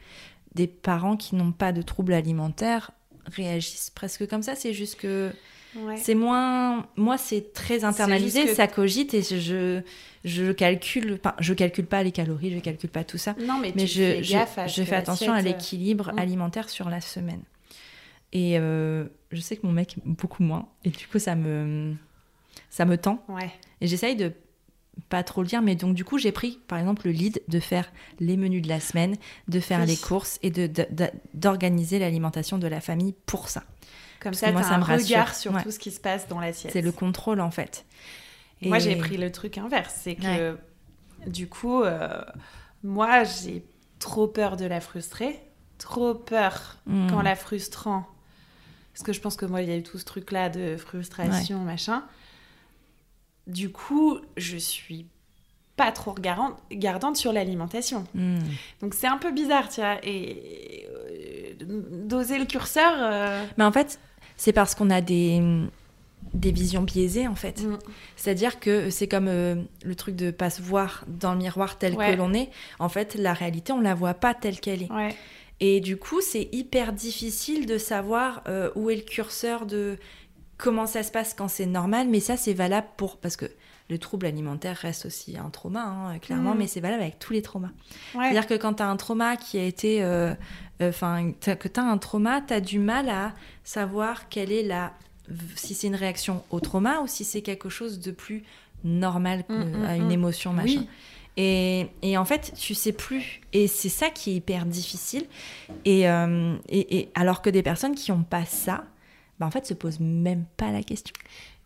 des parents qui n'ont pas de troubles alimentaires réagissent presque comme ça. C'est juste que Ouais. c'est moins. Moi, c'est très internalisé, que- ça cogite et je, je calcule. Enfin, je calcule pas les calories, je calcule pas tout ça. Non, mais, Mais tu fais je, gaffe à je, fais attention à l'assiette, euh, l'équilibre Mm. alimentaire sur la semaine. Et euh, je sais que mon mec beaucoup moins. Et du coup, ça me, ça me tend. Ouais. Et j'essaye de pas trop le dire, mais donc du coup, j'ai pris par exemple le lead de faire les menus de la semaine, de faire Oui. les courses et de, de- de- d'organiser l'alimentation de la famille pour ça. Comme Parce ça, moi, as ça un me rassure. regard sur Ouais. tout ce qui se passe dans l'assiette. C'est le contrôle en fait. Moi, j'ai pris le truc inverse. C'est que, du coup, euh, moi, j'ai trop peur de la frustrer, trop peur Mm. quand la frustrant. Parce que je pense que moi, il y a eu tout ce truc-là de frustration, machin. Du coup, je suis pas trop regardante, gardante sur l'alimentation. Mm. Donc c'est un peu bizarre, tu vois. Et euh, doser le curseur. euh, Mais en fait, c'est parce qu'on a des, des visions biaisées en fait. mm, C'est-à-dire que c'est comme euh, le truc de pas se voir dans le miroir tel Ouais. que l'on est. En fait, la réalité, on la voit pas telle qu'elle est. ouais. Et du coup, c'est hyper difficile de savoir euh, où est le curseur de comment ça se passe quand c'est normal. Mais ça, c'est valable pour. Parce que le trouble alimentaire reste aussi un trauma, hein, clairement, Mm. mais c'est valable avec tous les traumas. Ouais. C'est-à-dire que quand tu as un trauma qui a été. euh, euh, Enfin, que tu as un trauma, tu as du mal à savoir quelle est la. Si c'est une réaction au trauma ou si c'est quelque chose de plus normal que- Mm, mm, à une émotion, machin. Oui. Et, et en fait, tu sais plus. Et c'est ça qui est hyper difficile. Et, euh, et, et alors que des personnes qui n'ont pas ça, bah en fait, se posent même pas la question.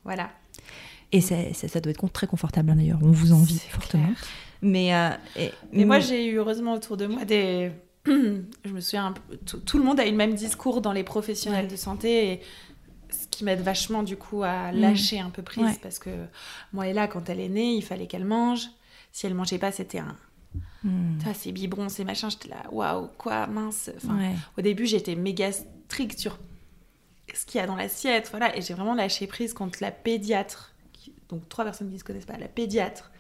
Voilà. Et ça, ça, ça doit être très confortable hein, d'ailleurs. On vous envie fortement. clair. Mais, euh, et, Mais moi, j'ai eu heureusement autour de moi des. je me souviens, tout, le monde a eu le même discours dans les professionnels Ouais. de santé. Et ce qui m'aide vachement, du coup, à Mm. lâcher un peu prise. Ouais. Parce que moi, et là, quand elle est née, il fallait qu'elle mange. Si elle mangeait pas, c'était un. Ça, c'est biberon, c'est machin. J'étais là, waouh, quoi, mince. Enfin, Ouais. Au début, j'étais méga stricte sur ce qu'il y a dans l'assiette, voilà, et j'ai vraiment lâché prise contre la pédiatre, qui- donc trois personnes qui ne se connaissent pas, la pédiatre,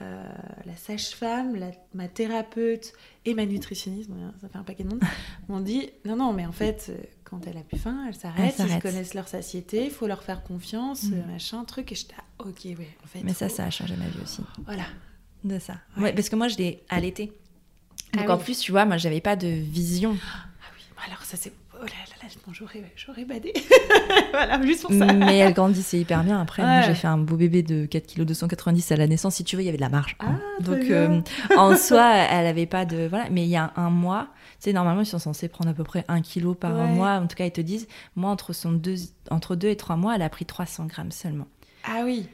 euh, la sage-femme, ma thérapeute et ma nutritionniste, ça fait un paquet de monde, m'ont dit non, non, mais en fait, euh, quand elle a plus faim, elle s'arrête, ils connaissent leur satiété, il faut leur faire confiance, Mm. machin, truc, et j'étais là, ok, ouais, en fait. Mais ça, ça a changé ma vie aussi. Voilà. De ça. Ouais. Ouais, parce que moi, je l'ai allaité. Donc Ah en oui. plus, tu vois, moi, j'avais pas de vision. Ah oui, alors ça c'est. Oh là là là, bon, j'aurais, badé. voilà, juste pour ça. Mais elle grandissait hyper bien. Après, moi, Ouais. j'ai fait un beau bébé de 4 kg 290 à la naissance. Si tu veux, il y avait de la marge. Ah, très Donc, euh, en soi, elle avait pas de. Voilà. Mais il y a un mois, tu sais, normalement, ils sont censés prendre à peu près 1 kg par Ouais. mois. En tout cas, ils te disent, moi, entre, son deux, entre 2 et 3 mois, elle a pris 300 grammes seulement. Ah oui.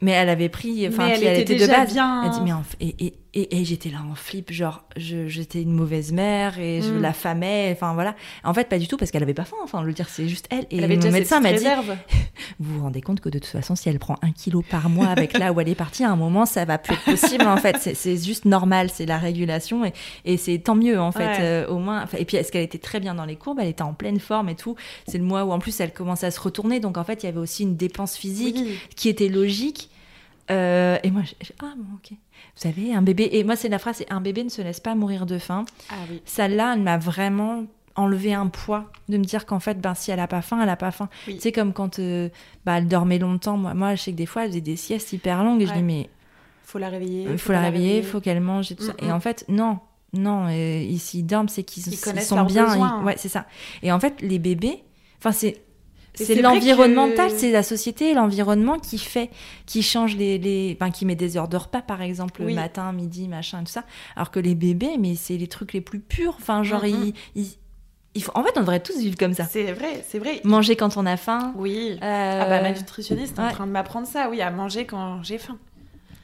Mais elle avait pris. Enfin, elle elle était était de déjà base. bien- Elle dit, mais en f- et, et, et, et j'étais là en flip, genre, je- j'étais une mauvaise mère et je Mm. la famais. Enfin, voilà. En fait, pas du tout, parce qu'elle avait pas faim. Enfin, le dire, c'est juste elle. Et Elle avait mon déjà médecin m'a dit, vous vous rendez compte que de toute façon, si elle prend un kilo par mois avec là où elle est partie, à un moment, ça va plus être possible. en fait, c'est- juste normal, c'est la régulation et, et c'est tant mieux en fait. Ouais. euh, au moins, et puis est-ce qu'elle était très bien dans les courbes, elle était en pleine forme et tout. C'est le mois où en plus elle commençait à se retourner, donc en fait, il y avait aussi une dépense physique Oui. qui était logique. Euh, et moi, j'ai- ah bon, ok. Vous savez, un bébé. Et moi, c'est la phrase, c'est un bébé ne se laisse pas mourir de faim. Ah oui. Celle-là, elle m'a vraiment enlevé un poids de me dire qu'en fait, ben, si elle a pas faim, elle a pas faim. Oui. Sais, comme quand euh, bah, elle dormait longtemps. Moi, moi, je sais que des fois, elle faisait des siestes hyper longues et je dis, mais Faut la réveiller. il faut la réveiller, il faut qu'elle mange et tout ça. Mm, Et mm. en fait, non. Non, euh, ici, ils dorment, c'est qu'ils Ils ils sont bien. ils- Ouais, c'est ça. Et en fait, les bébés, enfin, c'est. C'est l'environnemental, que- c'est la société et l'environnement qui fait, qui change les, les, enfin, qui met des heures de repas, par exemple, Oui. le matin, midi, machin, tout ça. Alors que les bébés, mais c'est les trucs les plus purs. Enfin, genre, Mhm. ils, ils- en fait, on devrait tous vivre comme ça. C'est vrai, c'est vrai. Manger quand on a faim. Oui. euh, Ah bah ma nutritionniste est en ouais. train de m'apprendre ça, oui, à manger quand j'ai faim.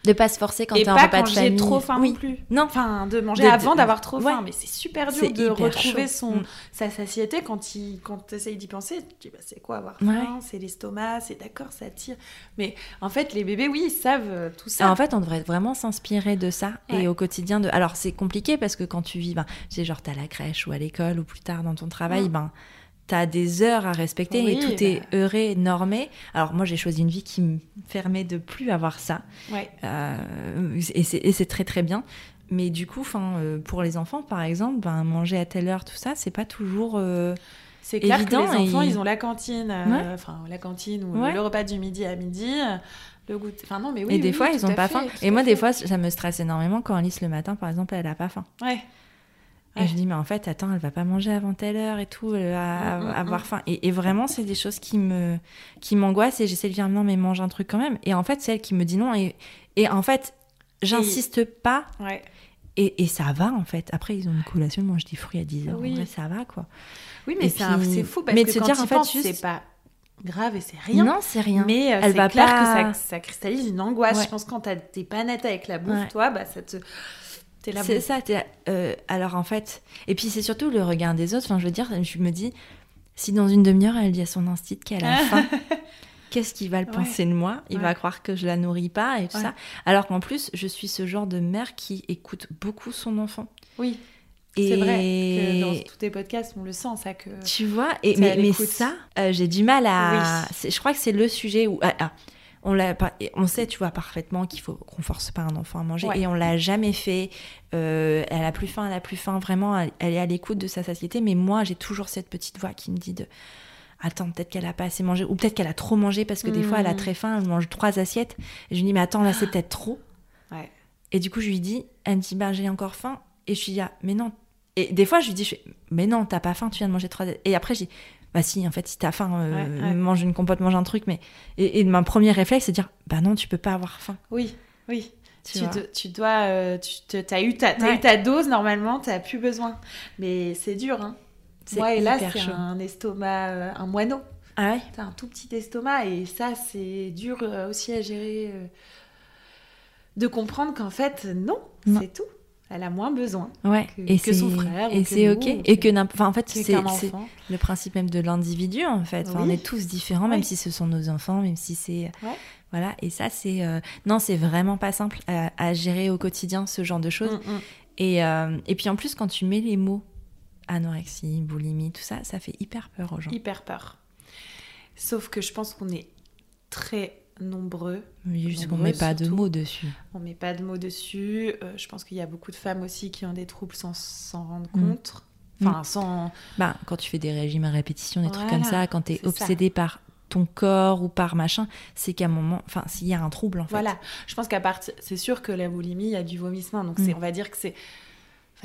De pas se forcer quand t'es pas repas quand de j'ai famille. trop faim oui. non plus. Non. Enfin, de manger De- avant d'avoir trop ouais. faim, mais c'est super dur C'est de retrouver chaud. son Mm. sa satiété quand il quand t'essayes d'y penser. Tu dis bah c'est quoi avoir Ouais. faim? C'est l'estomac, c'est d'accord, ça tire. Mais en fait, les bébés, oui, ils savent euh, tout ça. En fait, on devrait vraiment s'inspirer de ça Ouais. et au quotidien de. Alors, c'est compliqué parce que quand tu vis, ben, tu sais, genre, t'es à la crèche ou à l'école ou plus tard dans ton travail, ben, t'as des heures à respecter Oui, et tout est bah. heuré, normé. Alors, moi, j'ai choisi une vie qui me permet de plus avoir ça. Ouais. Euh, et c'est très, très bien. Mais du coup, enfin, euh, pour les enfants, par exemple, ben, manger à telle heure, tout ça, c'est pas toujours. euh, C'est clair évident que les enfants, et- ils ont la cantine, euh, Ouais. la cantine ou Ouais. le repas du midi à midi, le goûter. Enfin non, mais oui. et des oui, fois, ils ont à pas fait, faim. Et moi, fait. des fois, ça me stresse énormément quand Alice, le matin, par exemple, elle a pas faim. Ouais. Et je dis, mais en fait, attends, elle va pas manger avant telle heure et tout, elle va Mm, mm, avoir mm. faim. Et, et vraiment, c'est des choses qui me qui m'angoissent et j'essaie de dire, non, mais mange un truc quand même. Et en fait, c'est elle qui me dit non. Et, et en fait, j'insiste pas Ouais. et, et ça va, en fait. Après, ils ont une collation, ils mangent des fruits à 10 heures. Oui. En vrai, ça va, quoi. Oui, mais c'est fou parce mais que de se quand dire, en fait, juste- c'est pas grave et c'est rien. Non, c'est rien. Mais euh, Elle va clair pas- que ça, ça cristallise une angoisse. Ouais. Je pense que quand t'es pas nette avec la bouffe, Ouais. toi, bah ça te. T'es là. C'est ça. euh, alors, en fait, et puis c'est surtout le regard des autres. Enfin, je veux dire, je me dis, si dans une demi-heure, elle dit à son instinct qu'elle a faim, qu'est-ce qu'il va le Ouais. penser de moi? Il Ouais. va croire que je la nourris pas et tout Ouais. ça. Alors qu'en plus, je suis ce genre de mère qui écoute beaucoup son enfant. Oui, Et c'est vrai que dans tous tes podcasts, on le sent, ça que. tu vois, et, mais, mais ça, euh, j'ai du mal à. Oui. Je crois que c'est le sujet où. ah, ah, on, l'a on sait, tu vois, parfaitement qu'il faut qu'on force pas un enfant à manger. Ouais. Et on l'a jamais fait. Euh, elle a plus faim, elle a plus faim. Vraiment, elle, elle est à l'écoute de sa satiété. Mais moi, j'ai toujours cette petite voix qui me dit de. attends, peut-être qu'elle a pas assez mangé, ou peut-être qu'elle a trop mangé parce que des fois elle a Mm. très faim, elle mange trois assiettes. Et je lui dis, mais attends, là c'est peut-être trop. Ouais. Et du coup, je lui dis, elle me dit, bah j'ai encore faim. Et je lui dis, ah, mais non. Et des fois, je lui dis, mais non, t'as pas faim, tu viens de manger trois. Et après, je dis, bah si, en fait, si t'as faim, euh, Ouais, ouais. mange une compote, mange un truc. Mais et, et mon premier réflexe, c'est de dire, bah non, tu peux pas avoir faim. Oui, oui. Tu Tu, tu dois, euh, tu te- as eu ta, Ouais. eu ta dose normalement, t'as plus besoin. Mais c'est dur, hein. Moi, et là, c'est un estomac, euh, un moineau. Ah ouais. T'as un tout petit estomac et ça, c'est dur euh, aussi à gérer. de comprendre qu'en fait, non, Non. c'est tout. Elle a moins besoin Ouais, Que- et que son frère et c'est ok, ou et que- enfin en fait c'est le principe même de l'individu en fait. Enfin, On est tous différents, même Oui. si ce sont nos enfants, même si c'est Ouais. voilà. Et ça c'est euh, non, c'est vraiment pas simple à, à gérer au quotidien ce genre de choses. Mm, mm. Et euh, et puis en plus quand tu mets les mots anorexie, boulimie, tout ça, ça fait hyper peur aux gens. Hyper peur. Sauf que je pense qu'on est très nombreux Oui, juste qu'on Nombreux, met pas de mots dessus. On met pas de mots dessus. Euh, je pense qu'il y a beaucoup de femmes aussi qui ont des troubles sans s'en rendre Mm. compte. Enfin, sans. Bah, quand tu fais des régimes à répétition, des trucs comme ça, quand tu es obsédé par ton corps ou par machin, c'est qu'à un moment, enfin, s'il y a un trouble en fait. Voilà. Je pense qu'à partir. C'est sûr que la boulimie, il y a du vomissement. Donc, Mm. c'est, on va dire que c'est.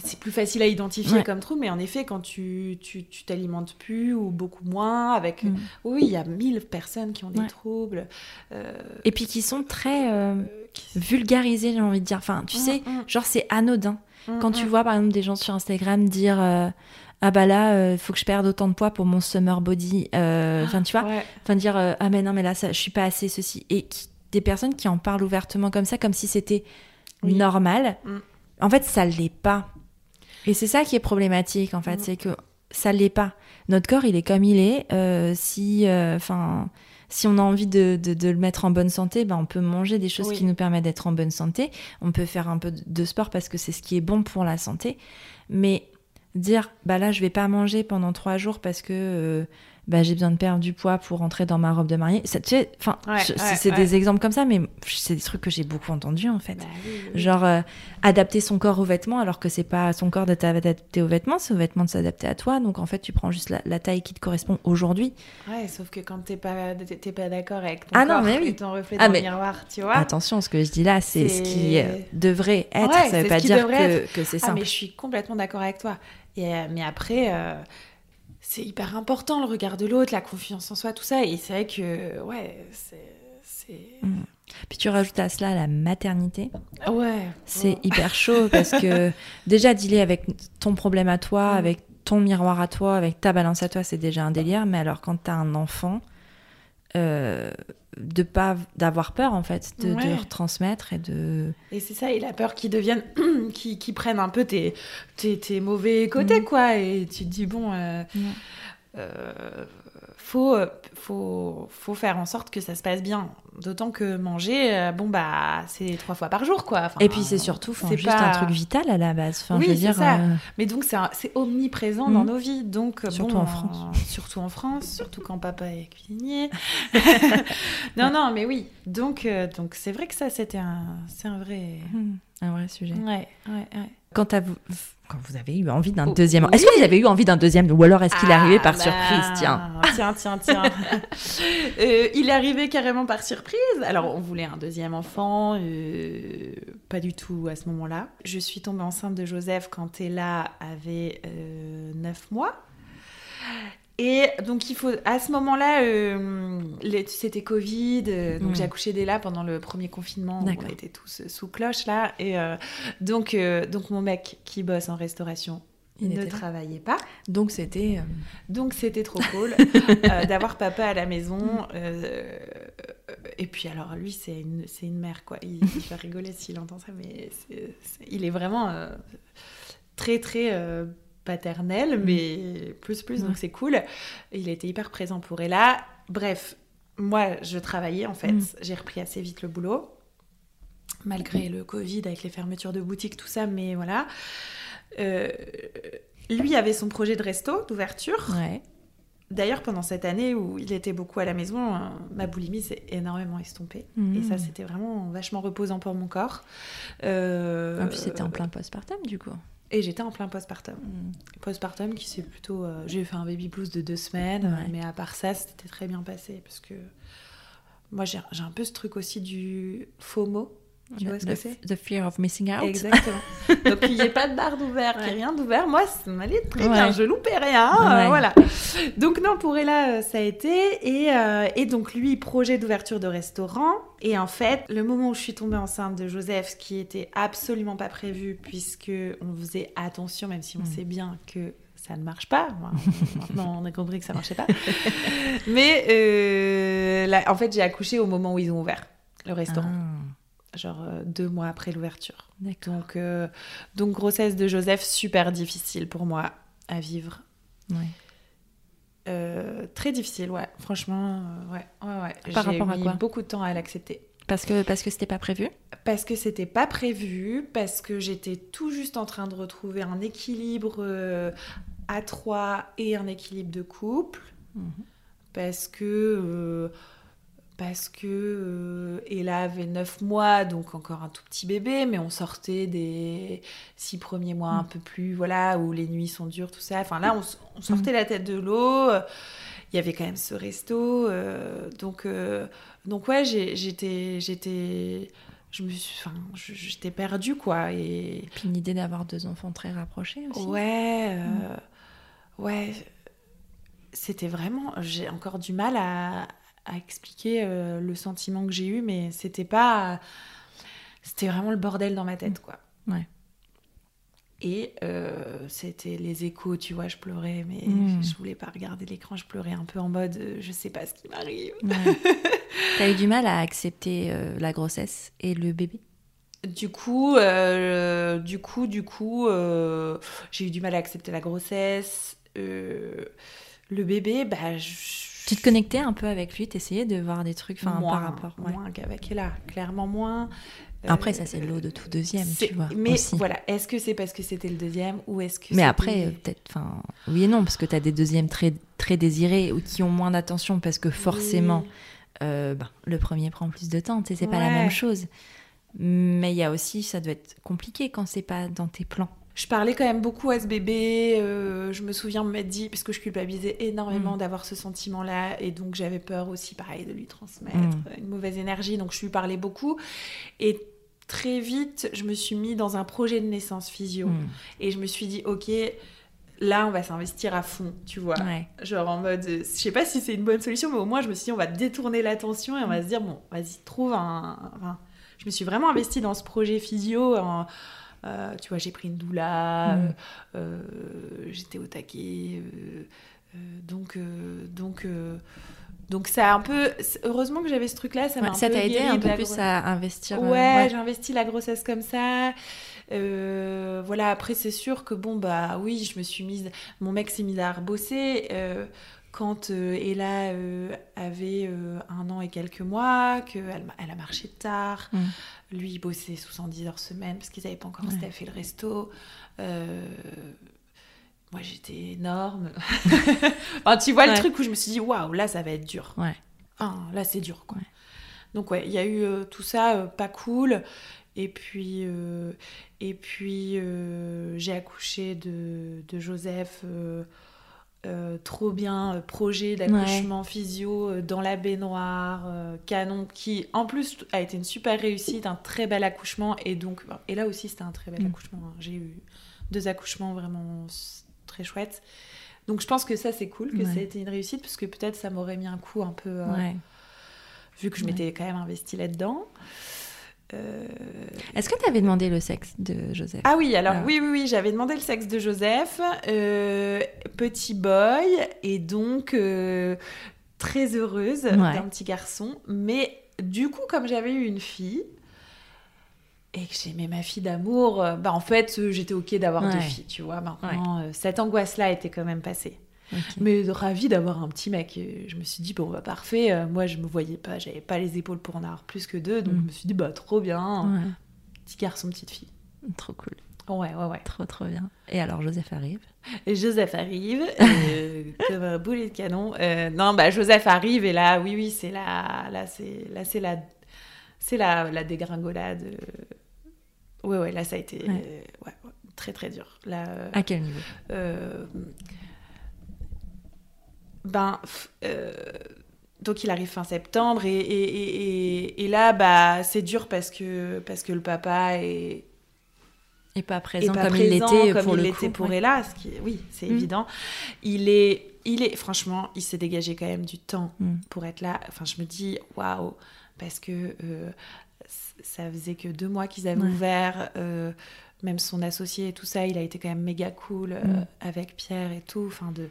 C'est plus facile à identifier Ouais. comme trouble, mais en effet, quand tu, tu, tu t'alimentes plus ou beaucoup moins, avec. Mm. Oui, il y a mille personnes qui ont des Ouais. troubles. euh, Et puis qui sont très euh, euh, vulgarisés, j'ai envie de dire. Enfin, tu Mm, sais, mm, genre c'est anodin. Quand tu vois par exemple des gens sur Instagram dire euh, ah bah là, il faut que je perde autant de poids pour mon summer body. Enfin, tu vois, Ouais. enfin dire ah mais non mais là ça, je suis pas assez ceci. Et qui- des personnes qui en parlent ouvertement comme ça, comme si c'était Oui. normal. En fait, ça l'est pas. Et c'est ça qui est problématique en fait, Mm. c'est que ça l'est pas. Notre corps, il est comme il est. euh, si, enfin. si on a envie de, de- de le mettre en bonne santé, ben on peut manger des choses Oui. qui nous permettent d'être en bonne santé. On peut faire un peu de- de sport parce que c'est ce qui est bon pour la santé. Mais dire, bah là, je vais pas manger pendant trois jours parce que euh, bah, j'ai besoin de perdre du poids pour rentrer dans ma robe de mariée. Ça, tu sais, enfin, Ouais, je- ouais, c'est ouais. des exemples comme ça, mais c'est des trucs que j'ai beaucoup entendus en fait. Bah oui, oui. Genre euh, adapter son corps aux vêtements alors que c'est pas son corps de t'adapter aux vêtements, c'est aux vêtements de s'adapter à toi. Donc en fait, tu prends juste la, la taille qui te correspond aujourd'hui. Ouais, sauf que quand t'es pas, pas d'accord avec ton Ah non, corps mais oui. et ton reflet Ah, dans mais- le miroir, tu vois. Attention, ce que je dis là, c'est ce qui euh, devrait être. Ça veut pas dire que, que c'est Ah, simple. mais je suis complètement d'accord avec toi. Et, euh, mais après, euh, c'est hyper important le regard de l'autre, la confiance en soi, tout ça. Et c'est vrai que, ouais, c'est. Mm. Puis tu rajoutes à cela la maternité. Ouais. C'est hyper chaud parce que déjà dealer avec ton problème à toi, Mm. avec ton miroir à toi, avec ta balance à toi, c'est déjà un délire. Mais alors quand t'as un enfant, euh, de pas d'avoir peur en fait, de, retransmettre et de Et c'est ça, et la peur qu'ils deviennent, qui, qui prennent un peu tes, tes, tes mauvais côtés, Mm. quoi. Et tu te dis, bon, euh, euh, faut, faut, faut faire en sorte que ça se passe bien. D'autant que manger, euh, bon, bah, c'est trois fois par jour, quoi. Enfin, et puis c'est surtout c'est juste pas- un truc vital à la base. Enfin, Oui, je veux c'est dire, ça. euh, Mais donc, c'est un- c'est omniprésent dans nos vies. Donc, euh, Surtout bon, en euh, France. Surtout en France, surtout quand papa est cuisinier. non, non, mais oui. Donc, euh, donc c'est vrai que ça, c'était un, c'est un vrai. hmm, un vrai sujet. Ouais, ouais, ouais. Quand, t'as- quand vous avez eu envie d'un Oh, deuxième, oui. est-ce que vous avez eu envie d'un deuxième ou alors est-ce qu'il est Ah, arrivé par bah, surprise? Tiens. Tiens, tiens, tiens. Euh, il est arrivé carrément par surprise. Alors, on voulait un deuxième enfant, euh, pas du tout à ce moment-là. Je suis tombée enceinte de Joseph quand Ella avait euh, 9 mois. Et donc, il faut, à ce moment-là, euh, c'était Covid, euh, donc Mm. j'ai accouché d'Ella pendant le premier confinement. où. On était tous sous cloche là. Et euh, donc, euh, donc, mon mec qui bosse en restauration Il ne là. travaillait pas. Donc c'était. euh, Donc c'était trop cool euh, d'avoir papa à la maison. euh, et puis alors lui c'est une, une mère quoi. Il, il va rigoler s'il entend ça, mais il est vraiment euh, très très euh, paternel, mais plus plus donc c'est cool. Il était hyper présent pour Ella. Bref, moi je travaillais en fait. Mm. J'ai repris assez vite le boulot. Malgré le Covid, avec les fermetures de boutiques, tout ça, mais voilà. Euh, lui avait son projet de resto, d'ouverture. Ouais. D'ailleurs, pendant cette année où il était beaucoup à la maison, euh, ma boulimie s'est énormément estompée. Mmh. Et ça, c'était vraiment vachement reposant pour mon corps. Euh, Ah, puis c'était en plein postpartum du coup. Et j'étais en plein postpartum. Mm. Postpartum qui s'est plutôt. euh, j'ai fait un baby blues de deux semaines, Ouais. mais à part ça, c'était très bien passé. Parce que moi, j'ai j'ai un peu ce truc aussi du FOMO. Tu vois ce que The- c'est? The fear of missing out. Exactement. Donc, il n'y ait pas de barre d'ouvert, Ouais. rien d'ouvert. Moi, ça m'allait très Ouais. bien. Je loupais rien. euh, Ouais. voilà. Donc, non, pour Ella, euh, ça a été. Et, euh, et donc, lui, projet d'ouverture de restaurant. Et en fait, le moment où je suis tombée enceinte de Joseph, ce qui était absolument pas prévu, puisque on faisait attention, même si on Mm. sait bien que ça ne marche pas. Maintenant, on a compris que ça marchait pas. Mais euh, là, en fait, j'ai accouché au moment où ils ont ouvert le restaurant Ah, genre euh, deux mois après l'ouverture. Donc, euh, donc grossesse de Joseph, super difficile pour moi à vivre. Ouais. Euh, très difficile, ouais. Franchement, ouais, ouais, ouais. Par rapport à mis quoi beaucoup de temps à l'accepter. Parce que parce que c'était pas prévu? Parce que c'était pas prévu, parce que j'étais tout juste en train de retrouver un équilibre euh, à trois et un équilibre de couple. Mhm. parce que parce que euh, Ella avait 9 mois donc encore un tout petit bébé mais on sortait des six premiers mois un Mm. peu plus voilà où les nuits sont dures tout ça enfin là on, on sortait la tête de l'eau il y avait quand même ce resto euh, donc euh, donc ouais j'étais j'étais je me suis enfin je- j'étais perdue quoi et Puis l'idée d'avoir deux enfants très rapprochés aussi. Ouais, euh, ouais. C'était vraiment. J'ai encore du mal à, à expliquer euh, le sentiment que j'ai eu, mais c'était pas. C'était vraiment le bordel dans ma tête, quoi. Ouais. Et euh, c'était les échos, tu vois, je pleurais, mais Mm. je voulais pas regarder l'écran, je pleurais un peu en mode euh, je sais pas ce qui m'arrive. Ouais. T'as eu du mal à accepter euh, la grossesse et le bébé? Du coup, du coup, du coup, j'ai eu du mal à accepter la grossesse. le bébé, bah, je- Tu te connectais un peu avec lui, t'essayais de voir des trucs, enfin par rapport. ouais. moins qu'avec Ella, clairement moins. Après, Euh, ça c'est l'eau de tout deuxième, tu vois. Mais aussi. voilà, est-ce que c'est parce que c'était le deuxième ou est-ce que Mais après, peut-être, enfin, oui et non, parce que tu as des deuxièmes très, très désirés ou qui ont moins d'attention parce que forcément, Oui. euh, ben, le premier prend plus de temps, tu sais, c'est pas la même chose. Mais il y a aussi, ça doit être compliqué quand c'est pas dans tes plans. Je parlais quand même beaucoup à ce bébé. euh, je me souviens m'être dit, parce que je culpabilisais énormément Mm. d'avoir ce sentiment-là, et donc j'avais peur aussi, pareil, de lui transmettre Mm. une mauvaise énergie. Donc je lui parlais beaucoup. Et très vite, je me suis mis dans un projet de naissance physio. Mm. Et je me suis dit, ok, là, on va s'investir à fond, tu vois. Ouais. Genre en mode, je sais pas si c'est une bonne solution, mais au moins je me suis dit, on va détourner l'attention et on va se dire, bon, vas-y, trouve un. enfin, je me suis vraiment investie dans ce projet physio. en- euh, tu vois, j'ai pris une doula, Mm. euh, euh, j'étais au taquet. donc, donc, donc ça a un peu. Heureusement que j'avais ce truc-là, ça m'a Ouais, un ça peu t'a aidé un peu plus à investir. Ouais, j'ai investi la grossesse comme ça. Euh, voilà, après, c'est sûr que bon, bah oui, je me suis mise. Mon mec s'est mis à rebosser. euh, quand euh, Ella avait un an et quelques mois, qu'elle elle a marché tard. Mm. Lui, il bossait 70 heures semaine parce qu'ils n'avaient pas encore Ouais. staffé le resto. Euh, moi, j'étais énorme. Enfin, tu vois Ouais. le truc où je me suis dit, waouh, là, ça va être dur. Ouais. Enfin, là, c'est dur, quoi. Ouais. Donc, ouais, il y a eu euh, tout ça, euh, pas cool. Et puis, et puis j'ai accouché de, de Joseph. Euh, trop bien, euh, projet d'accouchement physio euh, dans la baignoire, canon, qui en plus a été une super réussite, un très bel accouchement. Et donc, et là aussi, c'était un très bel Mm. accouchement. hein. J'ai eu deux accouchements vraiment très chouettes. Donc, je pense que ça, c'est cool, que Ouais. ça a été une réussite, parce que peut-être ça m'aurait mis un coup un peu. euh, Ouais. vu que je Ouais. m'étais quand même investie là-dedans. Euh, Est-ce que tu avais demandé le sexe de Joseph? Ah oui, alors Ah. oui, oui, oui, j'avais demandé le sexe de Joseph, euh, petit boy, et donc euh, très heureuse Ouais. d'un petit garçon. Mais du coup, comme j'avais eu une fille et que j'aimais ma fille d'amour, bah en fait, j'étais ok d'avoir deux filles, tu vois. Maintenant, cette angoisse-là était quand même passée. Mais ravie d'avoir un petit mec. Et Je me suis dit, bon, bah parfait. Euh, Moi, je me voyais pas, j'avais pas les épaules pour en avoir plus que deux. Donc, Mm. je me suis dit, bah trop bien. Ouais. Petit garçon, petite fille. Trop cool. Ouais, ouais, ouais. Trop, trop bien. Et alors, Joseph arrive? Et Joseph arrive, euh, comme un boulet de canon. Euh, non, bah Joseph arrive et là, oui, oui, c'est la, là, c'est, là, c'est la, c'est la, la dégringolade. Ouais, ouais, là, ça a été, Ouais. euh, ouais, très très dur. Là, À quel niveau? Ben, euh, donc il arrive fin septembre et, et, et, et- et là, bah, c'est dur parce que, parce que le papa est, Et pas présent pas comme présent, il l'était comme pour il le l'était coup. pour ouais. Ella, ce qui oui, c'est Mm. évident. Il est, il est, franchement, il s'est dégagé quand même du temps Mm. pour être là. Enfin, je me dis, waouh, parce que euh, ça faisait que deux mois qu'ils avaient Ouais. ouvert. euh, même son associé et tout ça, il a été quand même méga cool euh, Mm. avec Pierre et tout. Enfin, de...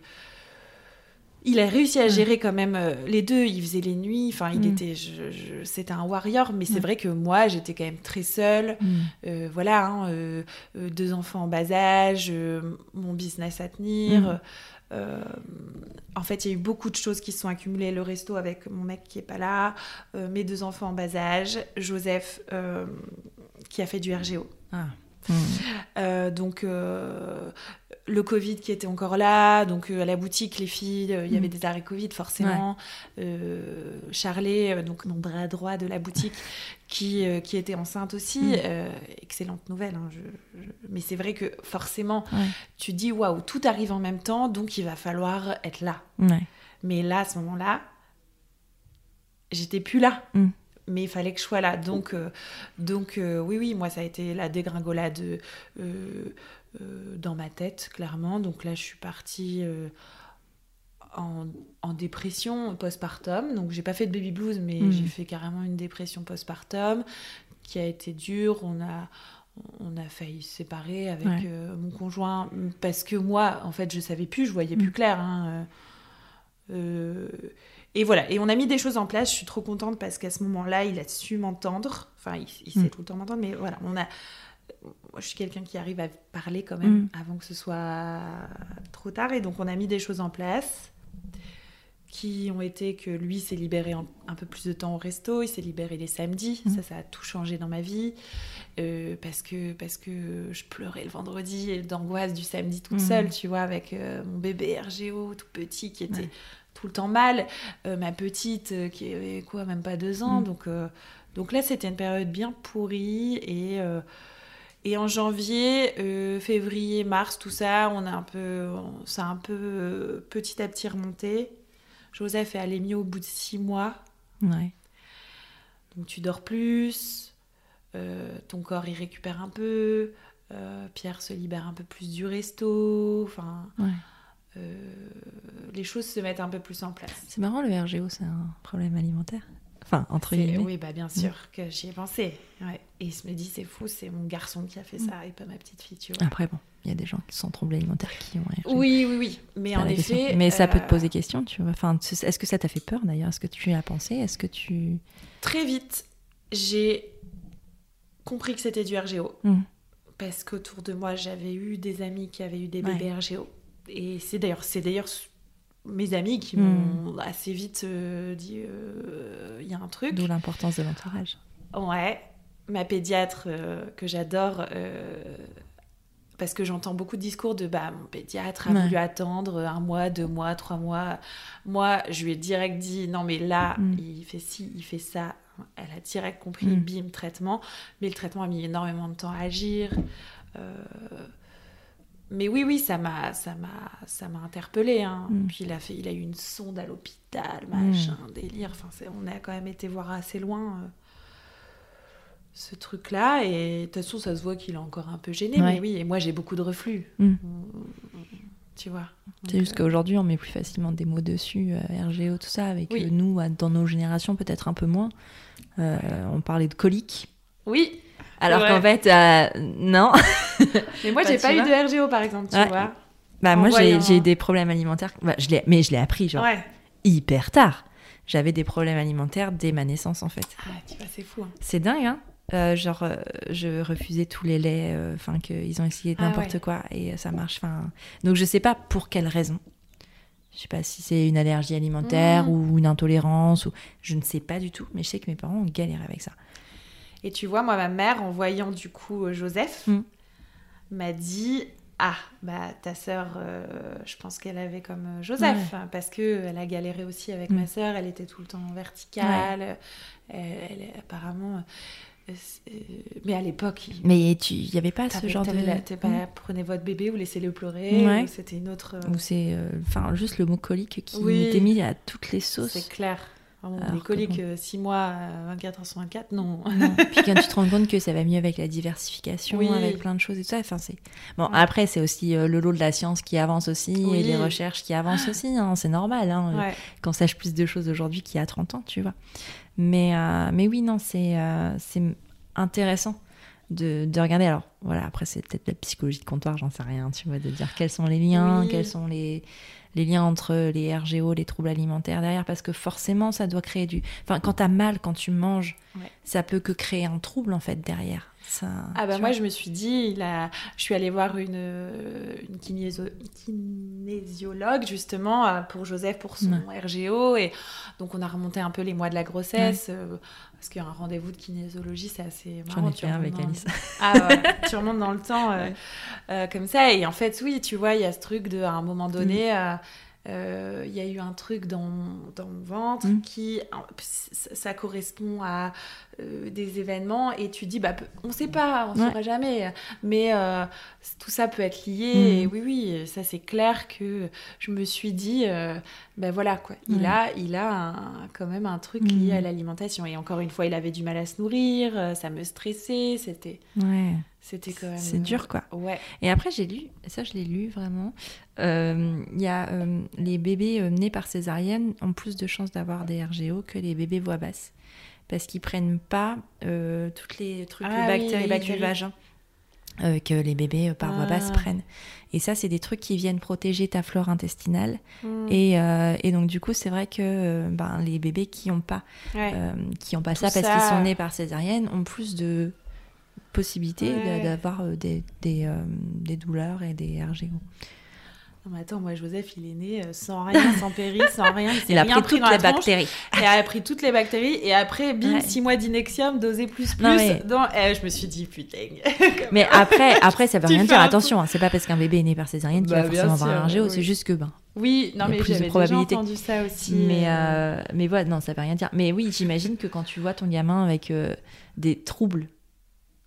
Il a réussi à Ouais. gérer quand même euh, les deux. Il faisait les nuits. Enfin, il Mm. était, je- je- c'était un warrior. Mais c'est Ouais. vrai que moi, j'étais quand même très seule. Mm. Euh, voilà, hein, euh, deux enfants en bas âge, mon business à tenir. En fait, il y a eu beaucoup de choses qui se sont accumulées. Le resto avec mon mec qui est pas là, mes deux enfants en bas âge, Joseph qui a fait du RGO. Ah. Euh, donc euh, le Covid qui était encore là, donc euh, à la boutique les filles, il y avait Mm. des arrêts Covid forcément. Euh, Charlet, donc mon bras droit de la boutique, qui, qui était enceinte aussi. Mm. Excellente nouvelle, hein, je- je- mais c'est vrai que forcément Ouais. tu dis waouh tout arrive en même temps, donc il va falloir être là. Ouais. Mais là à ce moment-là, j'étais plus là. Mm. Mais il fallait que je sois là. Donc, euh, donc euh, oui, oui, moi, ça a été la dégringolade euh, dans ma tête, clairement. Donc là, je suis partie en, en dépression postpartum. Donc, j'ai pas fait de baby blues, mais Mm. j'ai fait carrément une dépression postpartum qui a été dure. On a, on a failli se séparer avec Ouais. mon conjoint parce que moi, en fait, je savais plus, je voyais Mm. plus clair. hein, et voilà, et on a mis des choses en place. Je suis trop contente parce qu'à ce moment-là, il a su m'entendre. Enfin, il, il sait Mm. tout le temps m'entendre, mais voilà, on a. Moi, je suis quelqu'un qui arrive à parler quand même Mm. avant que ce soit trop tard, et donc on a mis des choses en place qui ont été que lui s'est libéré en- un peu plus de temps au resto, il s'est libéré les samedis, Mm. ça, ça a tout changé dans ma vie, euh, parce, que, parce que je pleurais le vendredi et d'angoisse du samedi toute seule, tu vois, avec euh, mon bébé RGO tout petit qui était Ouais. Tout le temps mal, euh, ma petite euh, qui avait quoi, même pas deux ans, Mm. donc, euh, donc là c'était une période bien pourrie, et... et en janvier, février, mars, tout ça, on a un peu, on- ça a un peu petit à petit remonté. Joseph est allé mieux au bout de six mois, Ouais. donc tu dors plus, ton corps il récupère un peu, Pierre se libère un peu plus du resto, enfin, Ouais. Euh, les choses se mettent un peu plus en place. C'est marrant, le RGO, c'est un problème alimentaire. Enfin, entre guillemets. Oui, bah bien sûr que j'y ai pensé. ouais. Et il se me dit, c'est fou, c'est mon garçon qui a fait ça et pas ma petite fille, tu vois. Après, bon, il y a des gens qui sont troublés alimentaires qui ont. Oui, oui, oui. Mais en question. effet. Mais ça peut te euh, poser question, tu vois. Enfin, est-ce que ça t'a fait peur d'ailleurs? Est-ce que tu y as pensé? Est-ce que tu. Très vite, j'ai compris que c'était du RGO. Mm. Parce qu'autour de moi, j'avais eu des amis qui avaient eu des Ouais. bébés RGO. Et c'est d'ailleurs, c'est d'ailleurs mes amis qui Mm. m'ont assez vite euh, dit euh, il y a un truc. D'où l'importance de l'entourage. Ouais, ma pédiatre euh, que j'adore, parce que j'entends beaucoup de discours de bah mon pédiatre a Ouais. voulu attendre un mois, deux mois, trois mois. Moi, je lui ai direct dit non mais là Mm. il fait ci, il fait ça. Elle a direct compris, Mm. bim traitement. Mais le traitement a mis énormément de temps à agir. Euh, Mais oui, oui, ça m'a, ça m'a, ça m'a interpellée. Hein. Mm. Puis il a fait, il a eu une sonde à l'hôpital, Mm. machin, délire. Enfin, on a quand même été voir assez loin euh, ce truc-là. Et de toute façon, ça se voit qu'il est encore un peu gêné. Ouais. Mais oui, et moi, j'ai beaucoup de reflux. Mm. Tu vois. C'est juste qu'aujourd'hui, on met plus facilement des mots dessus, euh, RGO, tout ça, avec Oui. euh, nous, dans nos générations, peut-être un peu moins. Euh, on parlait de coliques. euh, Oui, Alors Ouais. qu'en fait, euh, non. mais moi, Bah, j'ai pas eu de RGO, par exemple, tu Ouais. vois. Bah, moi, j'ai eu des problèmes alimentaires. Bah, je mais je l'ai appris, genre, Ouais. hyper tard. J'avais des problèmes alimentaires dès ma naissance, en fait. Ah, tu vois, c'est fou. hein. C'est dingue, hein Euh, genre, euh, je refusais tous les laits, enfin, qu'ils ont essayé Ah n'importe quoi, et ça marche. Enfin, donc, je sais pas pour quelle raison. Je sais pas si c'est une allergie alimentaire Mm. ou une intolérance, ou je ne sais pas du tout, mais je sais que mes parents ont galéré avec ça. Et tu vois, moi, ma mère, en voyant du coup euh, Joseph, Mm. m'a dit Ah, bah ta sœur, euh, je pense qu'elle avait comme euh, Joseph, parce que elle a galéré aussi avec Mm. ma sœur, elle était tout le temps verticale, elle, elle- apparemment. Mais à l'époque. Mais il n'y avait pas ce genre de. La, pas, mmh. Prenez votre bébé ou laissez-le pleurer. Ouais. C'était une autre. Ou c'est. Enfin, juste le mot colique qui oui. était mis à toutes les sauces. C'est clair. Vraiment, les coliques, 6 mois, 24 heures sur 24, non. non. Puis quand tu te rends compte que ça va mieux avec la diversification, avec plein de choses et tout ça, enfin, c'est... Bon, après, c'est aussi le lot de la science qui avance aussi, et les recherches qui avancent aussi, hein, c'est normal, hein, ouais. qu'on sache plus de choses aujourd'hui qu'il y a 30 ans, tu vois. Mais, euh, mais oui, non, c'est, euh, c'est intéressant de, de, regarder. Alors, voilà, après, c'est peut-être la psychologie de comptoir, j'en sais rien, tu vois, de dire quels sont les liens, quels sont les les liens entre les RGO, les troubles alimentaires derrière, parce que forcément, ça doit créer du. Enfin, quand t'as mal, quand tu manges, ça peut que créer un trouble en fait derrière. Ça, ah bah moi je me suis dit, il a... je suis allée voir une, une kinésiologue justement euh, pour Joseph pour son RGO et donc on a remonté un peu les mois de la grossesse euh, parce qu'il y a un rendez-vous de kinésiologie c'est assez marrant. J'en ai avec Alice. Ah ouais, tu remontes dans le temps euh, comme ça et en fait oui tu vois il y a ce truc de à un moment donné mm il euh, y a eu un truc dans, dans mon ventre mmh. qui ça correspond à euh, des événements et tu dis bah on sait pas on ne saura jamais mais euh, tout ça peut être lié mmh. et oui oui ça c'est clair que je me suis dit ben voilà quoi il a il a quand même un truc lié à mmh. l'alimentation et encore une fois il avait du mal à se nourrir ça me stressait c'était ouais c'était quand même. C'est dur, quoi. Ouais. Et après, j'ai lu, ça, je l'ai lu vraiment. Euh, il y a euh, les bébés euh, nés par césarienne ont plus de chances d'avoir des RGO que les bébés voix basse. Parce qu'ils prennent pas toutes les trucs, ah, bactéries, oui, du vagin. que les bébés par voix basse ah. prennent. Et ça, c'est des trucs qui viennent protéger ta flore intestinale. Hmm. Et, et, donc, du coup, c'est vrai que ben, les bébés qui n'ont pas, qui ont pas ça parce qu'ils sont nés par césarienne ont plus de possibilité d'avoir euh, des, des, euh, des, douleurs et des RGO. Non mais attends, moi Joseph, il est né euh, sans rien, sans péri, sans rien. Il, a pris toutes les bactéries. Il a pris toutes les bactéries et après, bim, 6 mois d'inexium, dosé plus plus. dans... Eh, je me suis dit, putain. mais après, après, ça veut rien dire. Attention, hein, c'est pas parce qu'un bébé est né par césarienne qu'il va bah, forcément avoir un RGO, c'est juste que ben. Oui, non mais j'avais déjà entendu ça aussi. Mais, mais voilà, non, ça veut rien dire. Mais oui, j'imagine que quand tu vois ton gamin avec des troubles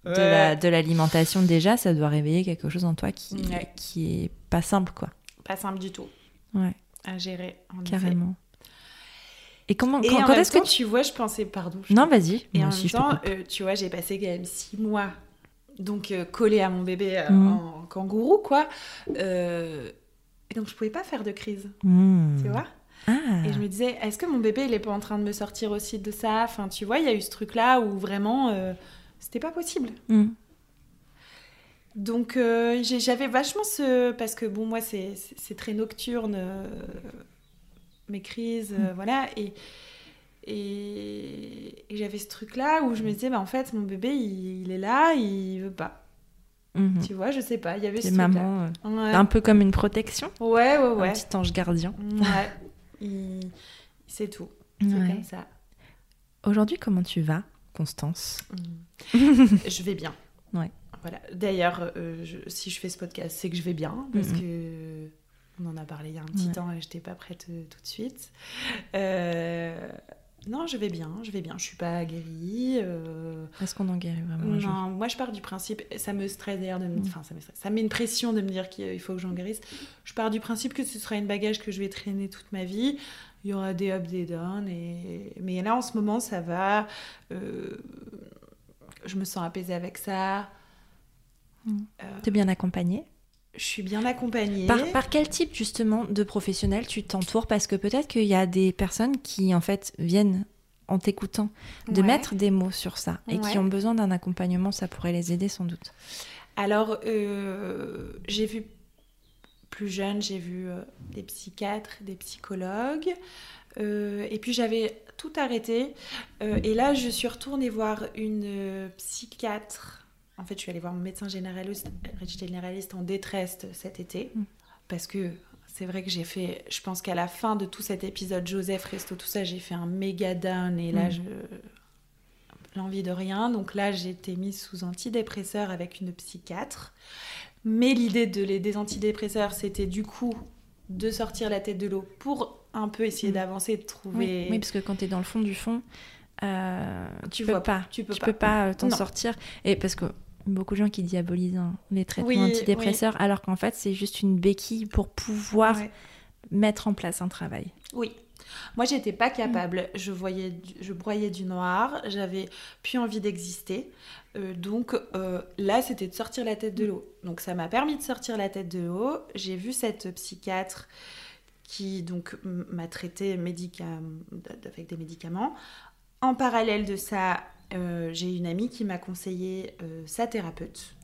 de l'alimentation déjà, ça doit réveiller quelque chose en toi qui, qui est pas simple, quoi. Pas simple du tout. Ouais. À gérer, en Carrément. Et comment, et quand, est-ce que tu vois, je pensais, pardon. non, vas-y. Et en même temps, euh, tu vois, j'ai passé quand même six mois, donc euh, collé à mon bébé euh, mm. en kangourou, quoi. et donc, je pouvais pas faire de crise. Mm. Tu vois? Ah. Et je me disais, est-ce que mon bébé, il est pas en train de me sortir aussi de ça? Enfin, tu vois, il y a eu ce truc-là où vraiment c'était pas possible. Mm. Donc euh, j'avais vachement ce... Parce que bon, moi, c'est très nocturne, euh, mes crises, euh, mm. voilà. Et, et, j'avais ce truc-là où je me disais, bah, en fait, mon bébé, il, est là, il veut pas. Mm-hmm. Tu vois, je sais pas, il y avait ce maman, un peu comme une protection. Ouais, ouais, ouais. Un petit ange gardien. Ouais, c'est tout. C'est comme ça. Aujourd'hui, comment tu vas? Constance Je vais bien. Ouais. Voilà. D'ailleurs, euh, si je fais ce podcast, c'est que je vais bien, parce que on en a parlé il y a un petit temps et je n'étais pas prête euh, tout de suite. Euh, non, je vais bien, je vais bien. Je suis pas guérie. Est-ce qu'on en guérit vraiment Non, moi je pars du principe, ça me stresse d'ailleurs de me, mm. enfin ça me stresse, ça met une pression de me dire qu'il faut que j'en guérisse. Je pars du principe que ce sera une bagage que je vais traîner toute ma vie il y aura des ups, des downs. Et... Mais là, en ce moment, ça va. Euh, je me sens apaisée avec ça. Mmh. Euh... Tu es bien accompagnée? Je suis bien accompagnée. Par, par, quel type, justement, de professionnel tu t'entoures? Parce que peut-être qu'il y a des personnes qui, en fait, viennent en t'écoutant de mettre des mots sur ça et qui ont besoin d'un accompagnement. Ça pourrait les aider, sans doute. Alors, euh, j'ai vu plus jeune, j'ai vu euh, des psychiatres, des psychologues. Euh, et puis j'avais tout arrêté. Euh, et là, je suis retournée voir une psychiatre. En fait, je suis allée voir mon médecin généraliste, généraliste en détresse cet été. Mm. Parce que c'est vrai que j'ai fait. Je pense qu'à la fin de tout cet épisode, Joseph, Resto, tout ça, j'ai fait un méga down. Et là, mm. je l'envie de rien. Donc là, j'ai été mise sous antidépresseur avec une psychiatre. Mais l'idée de les, des antidépresseurs, c'était du coup de sortir la tête de l'eau pour un peu essayer mm. d'avancer, de trouver. Oui, parce que quand tu es dans le fond du fond, euh, tu, Tu peux vois, pas, tu peux tu pas. peux pas euh, t'en sortir. Et parce que beaucoup de gens qui diabolisent hein, les traitements Oui, antidépresseurs, alors qu'en fait c'est juste une béquille pour pouvoir Ouais. mettre en place un travail. Oui. Moi, j'étais pas capable. Je voyais, je broyais du noir. J'avais plus envie d'exister. Euh, donc euh, là, c'était de sortir la tête de l'eau. Donc ça m'a permis de sortir la tête de l'eau. J'ai vu cette psychiatre qui donc m'a traité avec des médicaments. En parallèle de ça, euh, j'ai une amie qui m'a conseillé sa thérapeute.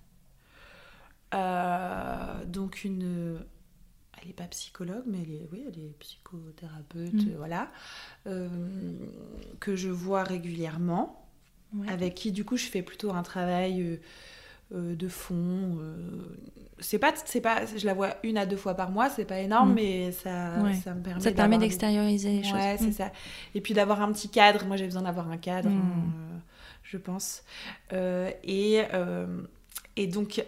Donc une elle n'est pas psychologue, mais elle est, oui, elle est psychothérapeute, Mm. voilà, euh, que je vois régulièrement, Ouais. avec qui du coup je fais plutôt un travail euh, euh, de fond. euh, c'est pas, c'est pas, je la vois une à deux fois par mois, c'est pas énorme, Mm. mais ça, Ouais. ça me permet. Ça te permet d'extérioriser les Ouais, choses. c'est ça. Et puis d'avoir un petit cadre. Moi, j'ai besoin d'avoir un cadre, Mm. je pense. Et, et donc,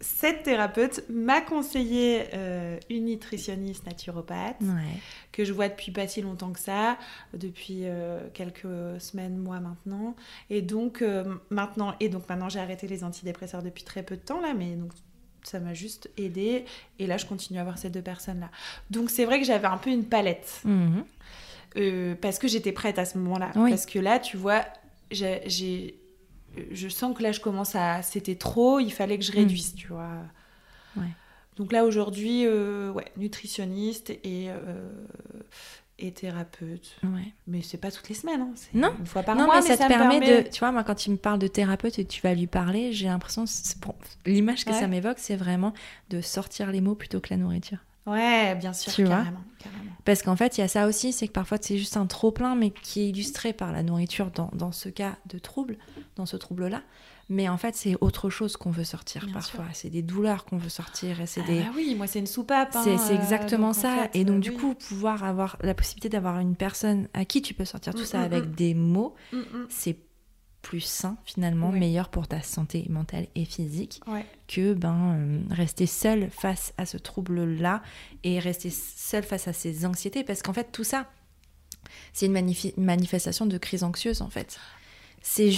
cette thérapeute m'a conseillé euh, une nutritionniste naturopathe. Ouais. que je vois depuis pas si longtemps que ça, depuis euh, quelques semaines, mois maintenant. Et donc euh, maintenant, et donc maintenant j'ai arrêté les antidépresseurs depuis très peu de temps là, mais donc ça m'a juste aidé. Et là, je continue à voir ces deux personnes là. Donc c'est vrai que j'avais un peu une palette euh, parce que j'étais prête à ce moment-là. Oui. Parce que là, tu vois, j'ai- je sens que là, je commence à, c'était trop. Il fallait que je Mm. réduise, tu vois. Ouais. Donc là aujourd'hui, euh, ouais, nutritionniste et, euh, et thérapeute. Ouais. Mais c'est pas toutes les semaines, hein, c'est Non. une fois par non, mois. mais ça te me permet, de. Tu vois, moi, quand tu me parles de thérapeute et que tu vas lui parler, j'ai l'impression. bon, L'image que Ouais. ça m'évoque, c'est vraiment de sortir les mots plutôt que la nourriture. Ouais, bien sûr, Tu vois carrément. Parce qu'en fait, il y a ça aussi, c'est que parfois c'est juste un trop-plein, mais qui est illustré par la nourriture dans, dans ce cas de trouble, dans ce trouble-là. Mais en fait, c'est autre chose qu'on veut sortir Bien parfois. C'est des douleurs qu'on veut sortir et c'est Ah des. bah oui, moi c'est une soupape. hein, C'est exactement donc ça. fait, et donc, euh, du coup, pouvoir avoir la possibilité d'avoir une personne à qui tu peux sortir tout Mm, ça mm, avec mm. des mots, mm. c'est plus sain finalement, Oui. meilleur pour ta santé mentale et physique Ouais. que ben, euh, rester seul face à ce trouble-là et rester seul face à ces anxiétés. Parce qu'en fait, tout ça, c'est une magnifi- manifestation de crise anxieuse, en fait. C'est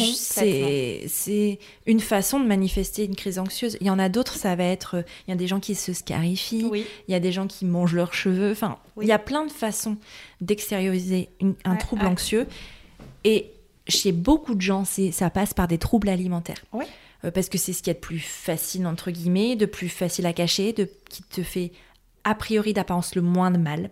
c'est une façon de manifester une crise anxieuse. Il y en a d'autres, ça va être, euh, il y a des gens qui se scarifient, Oui. il y a des gens qui mangent leurs cheveux. Enfin, Oui. il y a plein de façons d'extérioriser un Ouais, trouble ouais. anxieux. Et chez beaucoup de gens, ça passe par des troubles alimentaires. Ouais. Euh, parce que c'est ce qu'il y a de plus facile, entre guillemets, de plus facile à cacher, de, qui te fait, a priori, d'apparence, le moins de mal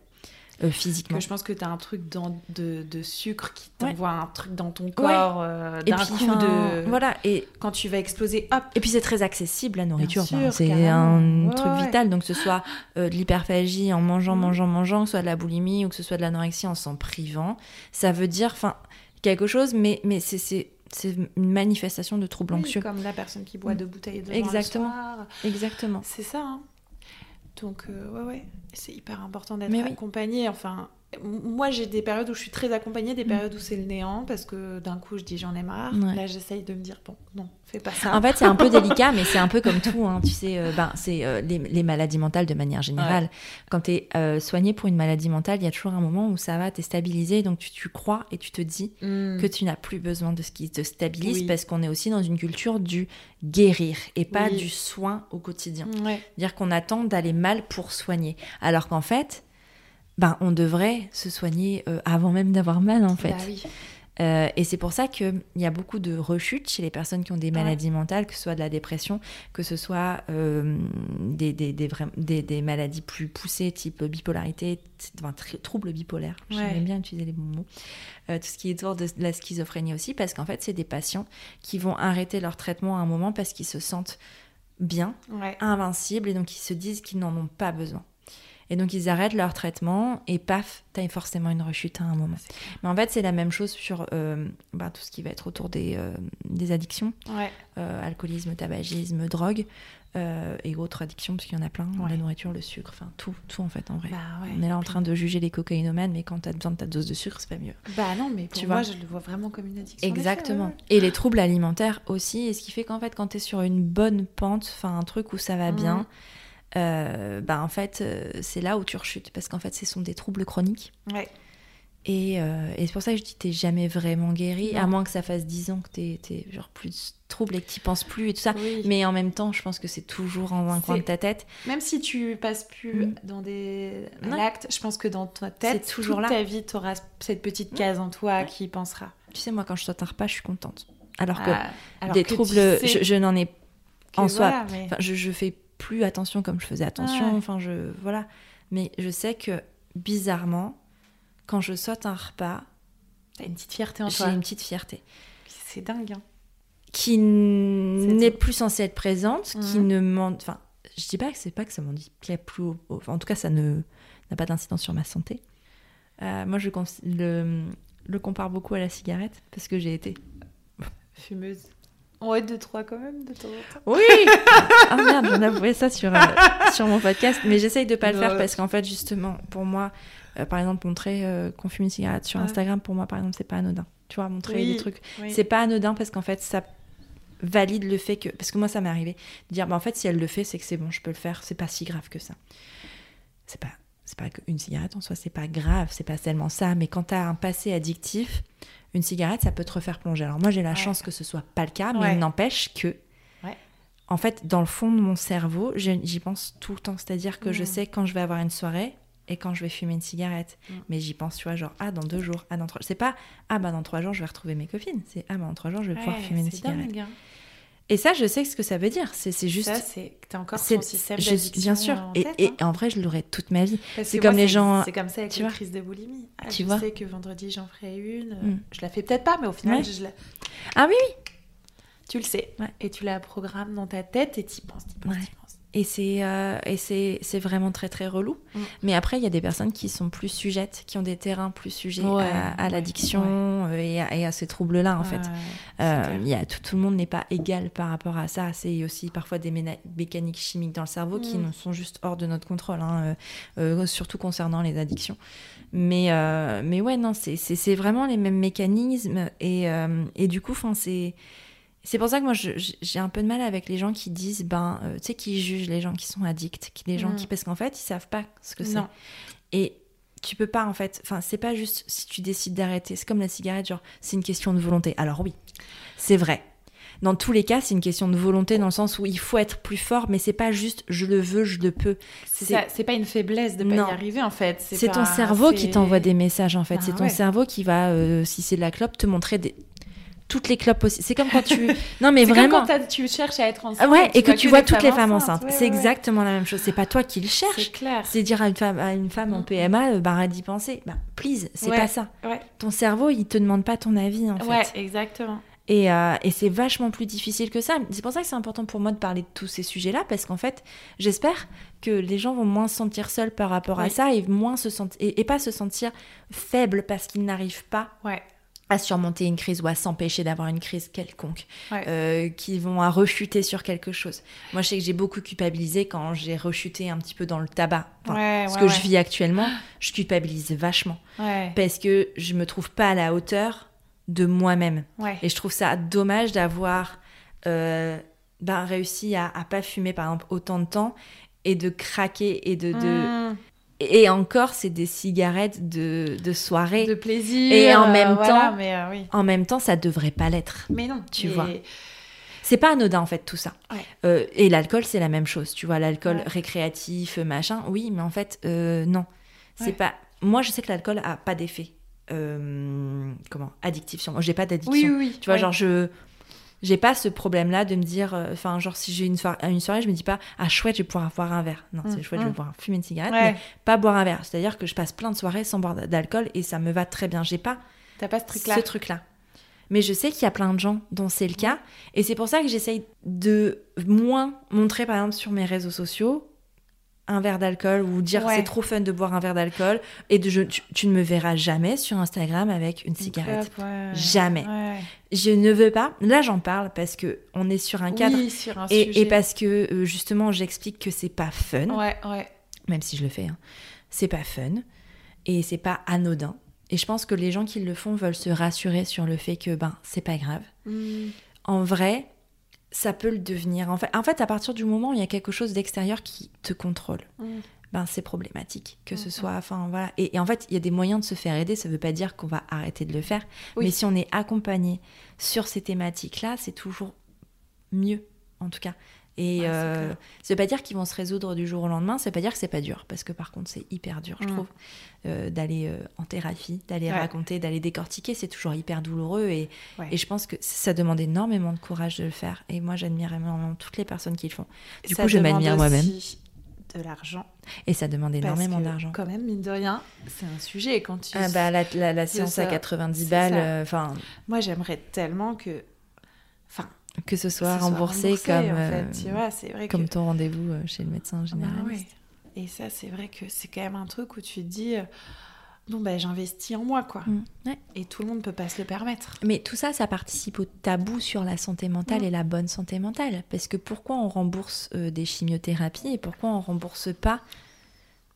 euh, physiquement. Que je pense que tu as un truc dans, de, de sucre qui Ouais. t'envoie un truc dans ton corps euh, d'un puis, coup de... Voilà, et, Quand tu vas exploser, hop et puis c'est très accessible, la nourriture. c'est un Ouais, truc ouais. vital. Donc, que ce soit euh, de l'hyperphagie en mangeant, Mhm. mangeant, mangeant, que ce soit de la boulimie ou que ce soit de l'anorexie en s'en privant, ça veut dire enfin quelque chose, mais, mais c'est- c'est c'est une manifestation de troubles Oui, anxieux. comme la personne qui boit deux bouteilles de vin Exactement. le soir. Exactement. C'est ça. hein. Donc, euh, ouais, ouais. C'est hyper important d'être Mais oui. accompagné. Enfin, moi, j'ai des périodes où je suis très accompagnée, des Mm. périodes où c'est le néant, parce que d'un coup, je dis j'en ai marre. Ouais. Là, j'essaye de me dire, bon, non, fais pas ça. En fait, c'est un peu délicat, mais c'est un peu comme tout. hein. Tu sais, euh, ben, c'est euh, les, les maladies mentales de manière générale. Quand tu es soigné pour une maladie mentale, il y a toujours un moment où ça va, tu es stabilisé, donc tu, tu crois et tu te dis Mm. que tu n'as plus besoin de ce qui te stabilise Oui. parce qu'on est aussi dans une culture du guérir et pas Oui. du soin au quotidien. Ouais. Dire qu'on attend d'aller mal pour soigner. Alors qu'en fait, ben, on devrait se soigner euh, avant même d'avoir mal, en fait. Bah oui. Euh, et c'est pour ça qu'il y a beaucoup de rechutes chez les personnes qui ont des Ouais. maladies mentales, que ce soit de la dépression, que ce soit euh, des, des, des, vrais- des- des maladies plus poussées, type bipolarité, enfin, tr- troubles bipolaires. Ouais. J'aime bien utiliser les bons mots. Tout ce qui est autour de la schizophrénie aussi, parce qu'en fait, c'est des patients qui vont arrêter leur traitement à un moment parce qu'ils se sentent bien, Ouais. invincibles, et donc ils se disent qu'ils n'en ont pas besoin. Et donc ils arrêtent leur traitement et paf, t'as forcément une rechute à un moment. Mais en fait, c'est la même chose sur euh, bah, tout ce qui va être autour des, euh, des addictions, Ouais. euh, alcoolisme, tabagisme, drogue et autres addictions, parce qu'il y en a plein, Ouais. la nourriture, le sucre, enfin tout, tout en fait en vrai. Bah ouais. On est là en train de juger les cocaïnomanes, mais quand t'as besoin de ta dose de sucre, c'est pas mieux. Bah non, mais pour Tu moi, vois. je le vois vraiment comme une addiction. Exactement. Et les troubles alimentaires aussi, et ce qui fait qu'en fait, quand t'es sur une bonne pente, enfin un truc où ça va Mhm. bien, euh, bah en fait, euh, c'est là où tu rechutes, parce qu'en fait, ce sont des troubles chroniques. Ouais. Et, euh, et c'est pour ça que je dis t'es jamais vraiment guéri, à moins que ça fasse 10 ans que t'es t'es genre plus trouble et que t'y penses plus et tout ça. Oui. Mais en même temps, je pense que c'est toujours en un coin de ta tête. Même si tu passes plus Mm. dans des l'acte, je pense que dans ta tête, C'est toujours toute là. ta vie, tu auras cette petite case en toi Ouais. qui y pensera. Tu sais, moi, quand je saute un repas, je suis contente. Alors que Ah, alors des que tu troubles, sais je, je n'en ai en soi. mais- je, je fais plus attention comme je faisais attention. Ouais. Enfin, je voilà. Mais je sais que bizarrement, quand je saute un repas, T'as une petite fierté en j'ai toi. une petite fierté C'est dingue. hein. qui n'est plus censée être présente, qui ne m'en. Enfin, je dis pas que c'est pas que ça m'en dit plus. au- au- enfin, en tout cas, ça ne n'a pas d'incidence sur ma santé. Euh, moi, je le compare beaucoup à la cigarette parce que j'ai été. Fumeuse. Ouais, deux, trois quand même, de temps en temps. Oui Ah merde, j'en avoué ça sur, euh, sur mon podcast. Mais j'essaye de pas le Non. faire parce qu'en fait, justement, pour moi, euh, par exemple, montrer euh, qu'on fume une cigarette sur Ouais. Instagram, pour moi, par exemple, c'est pas anodin. Tu vois, montrer Oui, des trucs. oui. C'est pas anodin parce qu'en fait, ça valide le fait que. Parce que moi, ça m'est arrivé de dire, bah, en fait, si elle le fait, c'est que c'est bon, je peux le faire, c'est pas si grave que ça. C'est pas. C'est pas qu'une cigarette en soi, c'est pas grave, c'est pas tellement ça. Mais quand t'as un passé addictif, une cigarette, ça peut te refaire plonger. Alors moi, j'ai la Ouais. chance que ce soit pas le cas, mais Ouais. il n'empêche que Ouais. en fait, dans le fond de mon cerveau, j'y pense tout le temps. C'est-à-dire que je Mm. sais quand je vais avoir une soirée et quand je vais fumer une cigarette. Mm. Mais j'y pense, tu vois, genre, ah, dans deux jours, ah, dans trois C'est pas, ah, bah, dans trois jours, je vais retrouver mes copines. C'est, ah, bah, dans trois jours, je vais pouvoir fumer une cigarette. dingue, hein. Et ça, je sais ce que ça veut dire. C'est, juste. Ça, c'est t'as encore c'est- ton système d'addiction bien sûr. en et, tête, et hein. en vrai, je l'aurais toute ma vie. C'est comme moi, les gens- C'est comme ça avec tu les vois. crises de boulimie. Ah, Tu je vois. sais que vendredi, j'en ferai une. Mm. Je la fais peut-être pas, mais au final, Ouais. je la- Ah oui, oui. tu le sais. Ouais. Et tu la programmes dans ta tête et t'y penses, t'y penses, Ouais. Et c'est euh, c'est vraiment très très relou. Mm. Mais après, il y a des personnes qui sont plus sujettes, qui ont des terrains plus sujets Ouais, à, l'addiction euh, et, à, et à ces troubles-là, en fait. Ouais, Euh, y a, tout, tout le monde n'est pas égal par rapport à ça. C'est aussi parfois des mécaniques chimiques dans le cerveau qui Mm. sont juste hors de notre contrôle, hein, euh, euh, surtout concernant les addictions. Mais, mais ouais, non, c'est- vraiment les mêmes mécanismes. Et, et du coup, c'est. C'est pour ça que moi j'ai un peu de mal avec les gens qui disent, ben, euh, tu sais, qui jugent les gens qui sont addicts, qui, les gens Mm. qui, parce qu'en fait, ils savent pas ce que c'est. Et tu peux pas en fait, enfin c'est pas juste si tu décides d'arrêter, c'est comme la cigarette, genre c'est une question de volonté. Alors oui, c'est vrai. Dans tous les cas, c'est une question de volonté dans le sens où il faut être plus fort, mais c'est pas juste je le veux, je le peux. C'est pas une faiblesse de pas Non. y arriver en fait. c'est ton cerveau qui t'envoie des messages en fait. Bah c'est ton ouais. cerveau qui va, euh, si c'est de la clope, te montrer des... toutes les clopes possibles. C'est comme quand tu. Non mais C'est comme vraiment. quand tu cherches à être enceinte. Ah ouais, et que tu vois toutes les femmes enceintes. Ouais, c'est ouais, exactement la même chose. C'est pas toi qui le cherches. C'est clair. C'est dire à une femme, à une femme en Mm. PMA, euh, bah arrête d'y penser. Bah please, c'est Ouais. pas ça. Ouais, Ton cerveau, il te demande pas ton avis en fait. ouais, exactement. Et, euh, et c'est vachement plus difficile que ça. C'est pour ça que c'est important pour moi de parler de tous ces sujets-là, parce qu'en fait, j'espère que les gens vont moins se sentir seuls par rapport à ça et moins se sentir et, et pas se sentir faibles parce qu'ils n'arrivent pas Ouais. À surmonter une crise ou à s'empêcher d'avoir une crise quelconque, Ouais. euh, qui vont à rechuter sur quelque chose. Moi, je sais que j'ai beaucoup culpabilisé quand j'ai rechuté un petit peu dans le tabac. Enfin, ouais, ce ouais, que je vis actuellement, je culpabilise vachement parce que je me trouve pas à la hauteur de moi-même. Et je trouve ça dommage d'avoir euh, ben, réussi à, à pas fumer, par exemple, autant de temps et de craquer et de... de... Mmh. Et encore, c'est des cigarettes de, de soirée. de plaisir. Et en euh, même voilà, temps- mais euh, oui. En même temps, ça devrait pas l'être. Mais non, Tu vois. C'est pas anodin, en fait, tout ça. Ouais. Euh, et l'alcool, c'est la même chose. Tu vois, l'alcool Ouais. récréatif, machin, oui, mais en fait, euh, non. C'est Ouais. pas... Moi, je sais que l'alcool a pas d'effet. comment Addictif sur moi. J'ai pas d'addiction. Oui, oui, oui. Tu vois, genre, je. J'ai pas ce problème-là de me dire. euh, Enfin, genre, si j'ai une, soirée, une soirée, je me dis pas, ah, chouette, je vais pouvoir boire un verre. Non, c'est Mm, chouette, je vais mm. pouvoir fumer une cigarette, Ouais. mais pas boire un verre. C'est-à-dire que je passe plein de soirées sans boire d'alcool et ça me va très bien. J'ai pas T'as pas ce truc-là. ce truc-là. Mais je sais qu'il y a plein de gens dont c'est le cas. Et c'est pour ça que j'essaye de moins montrer, par exemple, sur mes réseaux sociaux, un verre d'alcool ou dire Ouais. c'est trop fun de boire un verre d'alcool. Et de, je- tu, tu ne me verras jamais sur Instagram avec une cigarette. ouais. Jamais. Ouais. Je ne veux pas. Là, j'en parle parce que on est sur un cadre. Oui, sur un et, sujet. et parce que euh, justement, j'explique que c'est pas fun, Ouais, ouais. même si je le fais. hein. C'est pas fun et c'est pas anodin. Et je pense que les gens qui le font veulent se rassurer sur le fait que ben c'est pas grave. Mm. En vrai, ça peut le devenir. En fait, en fait, à partir du moment où il y a quelque chose d'extérieur qui te contrôle, Mm. ben c'est problématique que ce Mhm. soit enfin voilà et, et en fait il y a des moyens de se faire aider ça veut pas dire qu'on va arrêter de le faire Oui. mais si on est accompagné sur ces thématiques là c'est toujours mieux en tout cas et Ouais, euh, ça veut pas dire qu'ils vont se résoudre du jour au lendemain ça veut pas dire que c'est pas dur parce que par contre c'est hyper dur je Mhm. trouve euh, d'aller euh, en thérapie d'aller Ouais. raconter d'aller décortiquer c'est toujours hyper douloureux et, Ouais. et je pense que ça demande énormément de courage de le faire et moi j'admire énormément toutes les personnes qui le font du Ça coup, je m'admire moi-même. aussi de l'argent. et ça demande énormément d'argent Quand même, mine de rien, c'est un sujet. Quand tu... Ah bah la, la, la séance à ça. 90 C'est balles, euh, enfin Moi, j'aimerais tellement que. Que ce que soit ce remboursé, comme, en fait, euh, tu vois, c'est vrai comme que. ton rendez-vous euh, chez le médecin Ah bah généraliste. ouais. Et ça, c'est vrai que c'est quand même un truc où tu te dis. euh, Bon, ben, j'investis en moi, quoi. Mm, ouais. Et tout le monde peut pas se le permettre. Mais tout ça, ça participe au tabou sur la santé mentale Mm. et la bonne santé mentale. Parce que pourquoi on rembourse euh, des chimiothérapies et pourquoi on rembourse pas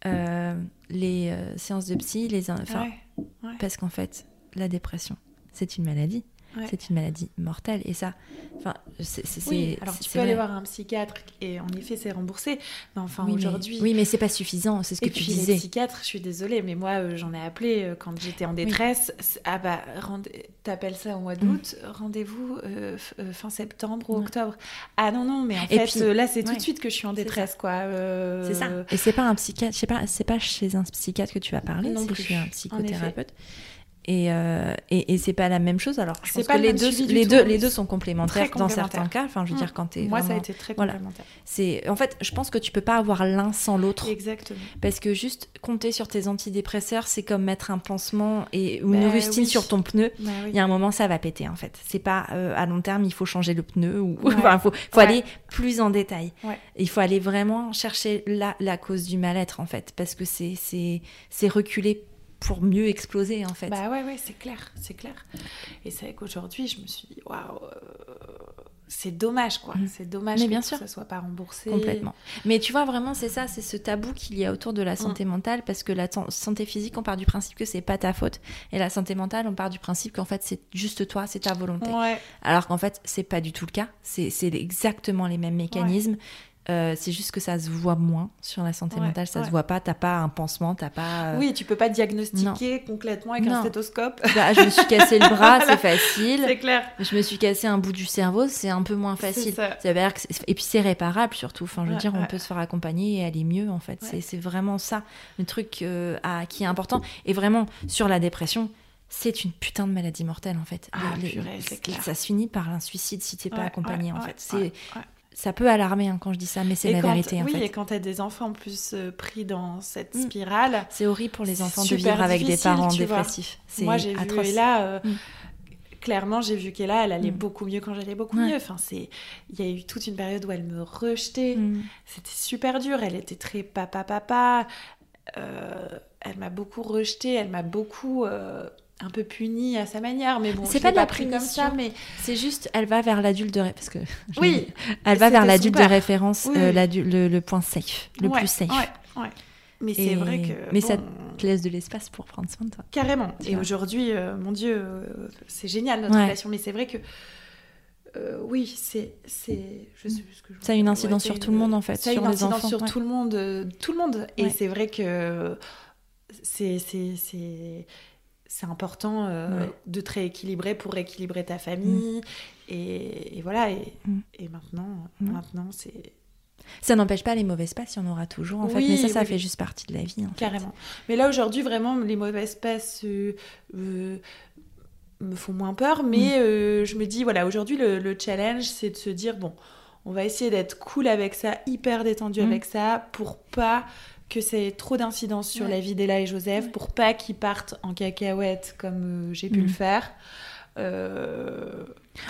euh, les euh, séances de psy, les in- enfin, ouais. ouais. parce qu'en fait, la dépression, c'est une maladie. Ouais. C'est une maladie mortelle. Et ça, enfin, c'est. c'est- Oui, c'est- alors c'est- tu c'est peux aller voir un psychiatre et en effet, c'est remboursé. Mais enfin, oui, aujourd'hui. Oui, mais c'est pas suffisant, c'est ce que Et tu puis disais. les psychiatres, je suis désolée, mais moi euh, j'en ai appelé euh, quand j'étais en détresse. C'est- Ah bah, rende- t'appelles ça au mois d'août, rendez-vous euh, fin septembre ou Mm. Octobre. Ah non, non, mais en Et fait puis- là c'est tout de suite que je suis en C'est détresse quoi. C'est ça. Et c'est pas un psychiatre, sais pas, c'est pas chez un psychiatre que tu vas parler, Non c'est chez un psychothérapeute. Et, euh, et, et c'est pas la même chose. Alors, je pense pas que le les deux, suivi du les tout. deux, les deux sont complémentaires dans certains cas. Enfin, je veux Mm. dire, quand t'es Moi ça a été très voilà. complémentaire. c'est, en fait, je pense que tu peux pas avoir l'un sans l'autre. Exactement. Parce que juste compter sur tes antidépresseurs, c'est comme mettre un pansement et ou une Bah rustine oui. sur ton pneu. Bah oui. Il y a un moment, ça va péter en fait. C'est pas euh, à long terme, il faut changer le pneu ou Ouais. enfin, faut, faut Ouais. aller plus en détail. Ouais. Il faut aller vraiment chercher la, la cause du mal-être en fait, parce que c'est c'est c'est reculer pour mieux exploser en fait. Bah ouais, ouais, c'est clair, c'est clair. Et c'est vrai qu'aujourd'hui, je me suis dit, waouh, euh, c'est dommage, quoi. Mm. C'est dommage Mais que bien sûr. ça soit pas remboursé. Complètement. Mais tu vois, vraiment, c'est ça, c'est ce tabou qu'il y a autour de Mm. la santé mentale, parce que la santé physique, on part du principe que c'est pas ta faute, et la santé mentale, on part du principe qu'en fait, c'est juste toi, c'est ta volonté. Ouais, Alors qu'en fait, c'est pas du tout le cas. C'est c'est exactement les mêmes mécanismes. Euh, c'est juste que ça se voit moins sur la santé Ouais, mentale, ça ouais. se voit pas. T'as pas un pansement, t'as pas. euh, Oui, tu peux pas diagnostiquer complètement avec Non. un stéthoscope. bah, je me suis cassé le bras, Voilà. c'est facile. C'est clair. Je me suis cassé un bout du cerveau, c'est un peu moins facile. ça. veut dire que c'est- et puis c'est réparable surtout. Enfin, je veux Ouais, dire, on peut se faire accompagner et aller mieux en fait. C'est- vraiment ça le truc euh, à- qui est important. Et vraiment sur la dépression, c'est une putain de maladie mortelle en fait. Ah, Les- les- purée, c'est clair. Ça se finit par un suicide si t'es pas Ouais, accompagné ouais, en ouais, fait. Ça peut alarmer hein, quand je dis ça, mais c'est la quand- vérité en oui, fait. et quand t'as des enfants en plus euh, pris dans cette Mm. spirale, C'est horrible pour les enfants de vivre avec des parents tu dépressifs. C'est moi j'ai vu. Ella, euh, Mm. clairement j'ai vu qu'Ella, elle allait Mm. beaucoup mieux quand j'allais beaucoup Ouais. mieux. Enfin, c'est, il y a eu toute une période où elle me rejetait. C'était super dur. Elle était très papa papa. Euh, elle m'a beaucoup rejetée. Elle m'a beaucoup euh, un peu punie à sa manière. Mais bon, C'est pas de la pris comme punition. ça. Mais C'est juste, elle va vers l'adulte de ré- parce que Oui, elle va vers l'adulte de référence, Oui, euh, le, le point safe, le ouais, plus safe. Ouais, ouais. Mais c'est vrai que. mais bon, ça te laisse de l'espace pour prendre soin de toi. Carrément. Et aujourd'hui, euh, mon Dieu, euh, c'est génial notre relation. Mais c'est vrai que. euh, oui, c'est, c'est, je sais plus ce que je Ça a une incidence ouais, sur tout le monde, en fait, Ça a sur une les incidence enfants, sur ouais. tout le monde, tout le monde. Et Ouais. c'est vrai que c'est, c'est, c'est, c'est important euh, Ouais. de te rééquilibrer pour rééquilibrer ta famille. Et, et voilà. Et, Mm. et maintenant, Mm. maintenant, c'est Ça n'empêche pas les mauvaises passes, il y en aura toujours en fait, mais ça, ça oui, fait juste partie de la vie. en fait. Carrément. Mais là, aujourd'hui, vraiment, les mauvaises passes euh, euh, me font moins peur. Mais je me dis, voilà, aujourd'hui, le, le challenge, c'est de se dire, bon, on va essayer d'être cool avec ça, hyper détendu Mm. avec ça, pour pas que ait trop d'incidence sur Ouais. la vie d'Ella et Joseph, Ouais. pour pas qu'ils partent en cacahuète comme euh, j'ai pu Mm. le faire. Euh,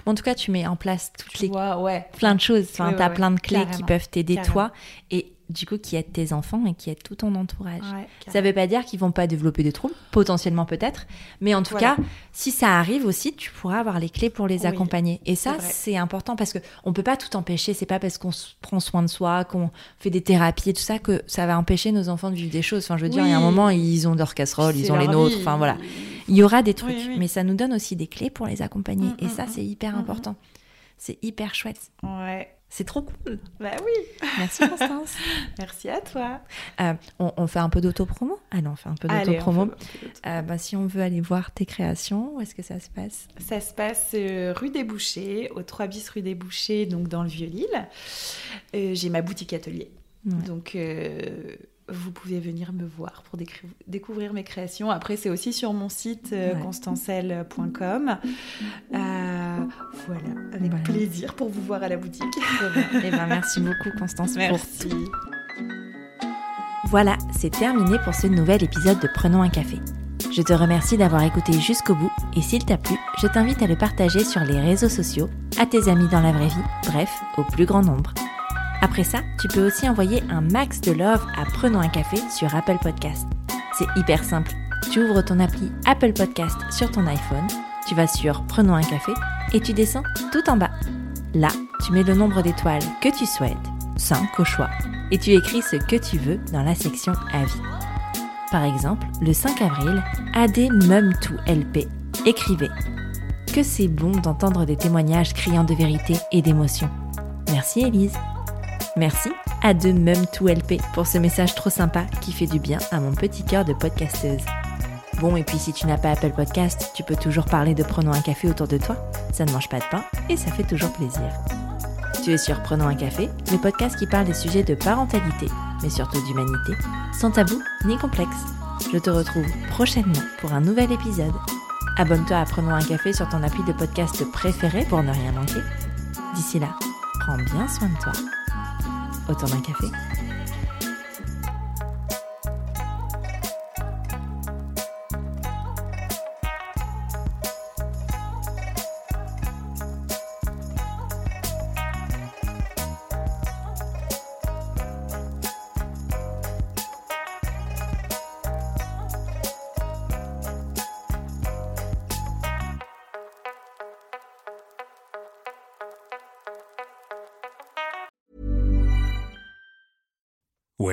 Bon, en tout cas, tu mets en place toutes tu les vois, ouais. plein de choses. Enfin, t'as ouais, plein de clés qui peuvent t'aider toi et du coup qui aident tes enfants et qui aident tout ton entourage. Ouais, Ça veut pas dire qu'ils vont pas développer des troubles, potentiellement peut-être, mais en tout Voilà. cas, si ça arrive aussi, tu pourras avoir les clés pour les Oui, accompagner. Et ça, c'est important parce que on peut pas tout empêcher. C'est pas parce qu'on prend soin de soi, qu'on fait des thérapies et tout ça que ça va empêcher nos enfants de vivre des choses. Enfin, je veux dire, il y a un moment, ils ont leurs casseroles, ils ont les nôtres. vie. Enfin voilà, il y aura des trucs, Oui, mais ça nous donne aussi des clés pour les accompagner. Mm, et mm, ça, mm. c'est hyper important. C'est hyper chouette. Ouais. C'est trop cool. Bah oui. Merci Constance. Merci à toi. Euh, on, on fait un peu d'autopromo? Allez, on fait un peu Allez, on d'autopromo. fait un peu d'auto- Euh, bah, si on veut aller voir tes créations, où est-ce que ça se passe? Ça se passe euh, rue des Bouchers, au 3 bis rue des Bouchers, donc dans le Vieux-Lille. J'ai ma boutique atelier. Ouais. Donc, vous pouvez venir me voir pour découvrir mes créations. Après, c'est aussi sur mon site euh, Ouais. constancelle.com. Euh, voilà, avec Voilà. plaisir pour vous voir à la boutique. Eh ben, merci beaucoup Constance pour Merci. Voilà, c'est terminé pour ce nouvel épisode de Prenons un café. Je te remercie d'avoir écouté jusqu'au bout et s'il t'a plu, je t'invite à le partager sur les réseaux sociaux, à tes amis dans la vraie vie, bref, au plus grand nombre. Après ça, tu peux aussi envoyer un max de love à Prenons un café sur Apple Podcast. C'est hyper simple. Tu ouvres ton appli Apple Podcast sur ton iPhone, tu vas sur Prenons un café et tu descends tout en bas. Là, tu mets le nombre d'étoiles que tu souhaites, 5 au choix, et tu écris ce que tu veux dans la section Avis. Par exemple, le 5 avril, AD Mum to LP. Écrivez. Que c'est bon d'entendre des témoignages criants de vérité et d'émotion. Merci Élise. Merci à de Mum to LP pour ce message trop sympa qui fait du bien à mon petit cœur de podcasteuse. Bon, et puis si tu n'as pas Apple Podcast, tu peux toujours parler de Prenons un café autour de toi. Ça ne mange pas de pain et ça fait toujours plaisir. Tu es sur Prenons un café, le podcast qui parle des sujets de parentalité, mais surtout d'humanité, sans tabou ni complexe. Je te retrouve prochainement pour un nouvel épisode. Abonne-toi à Prenons un café sur ton appli de podcast préféré pour ne rien manquer. D'ici là, prends bien soin de toi. Autour d'un café.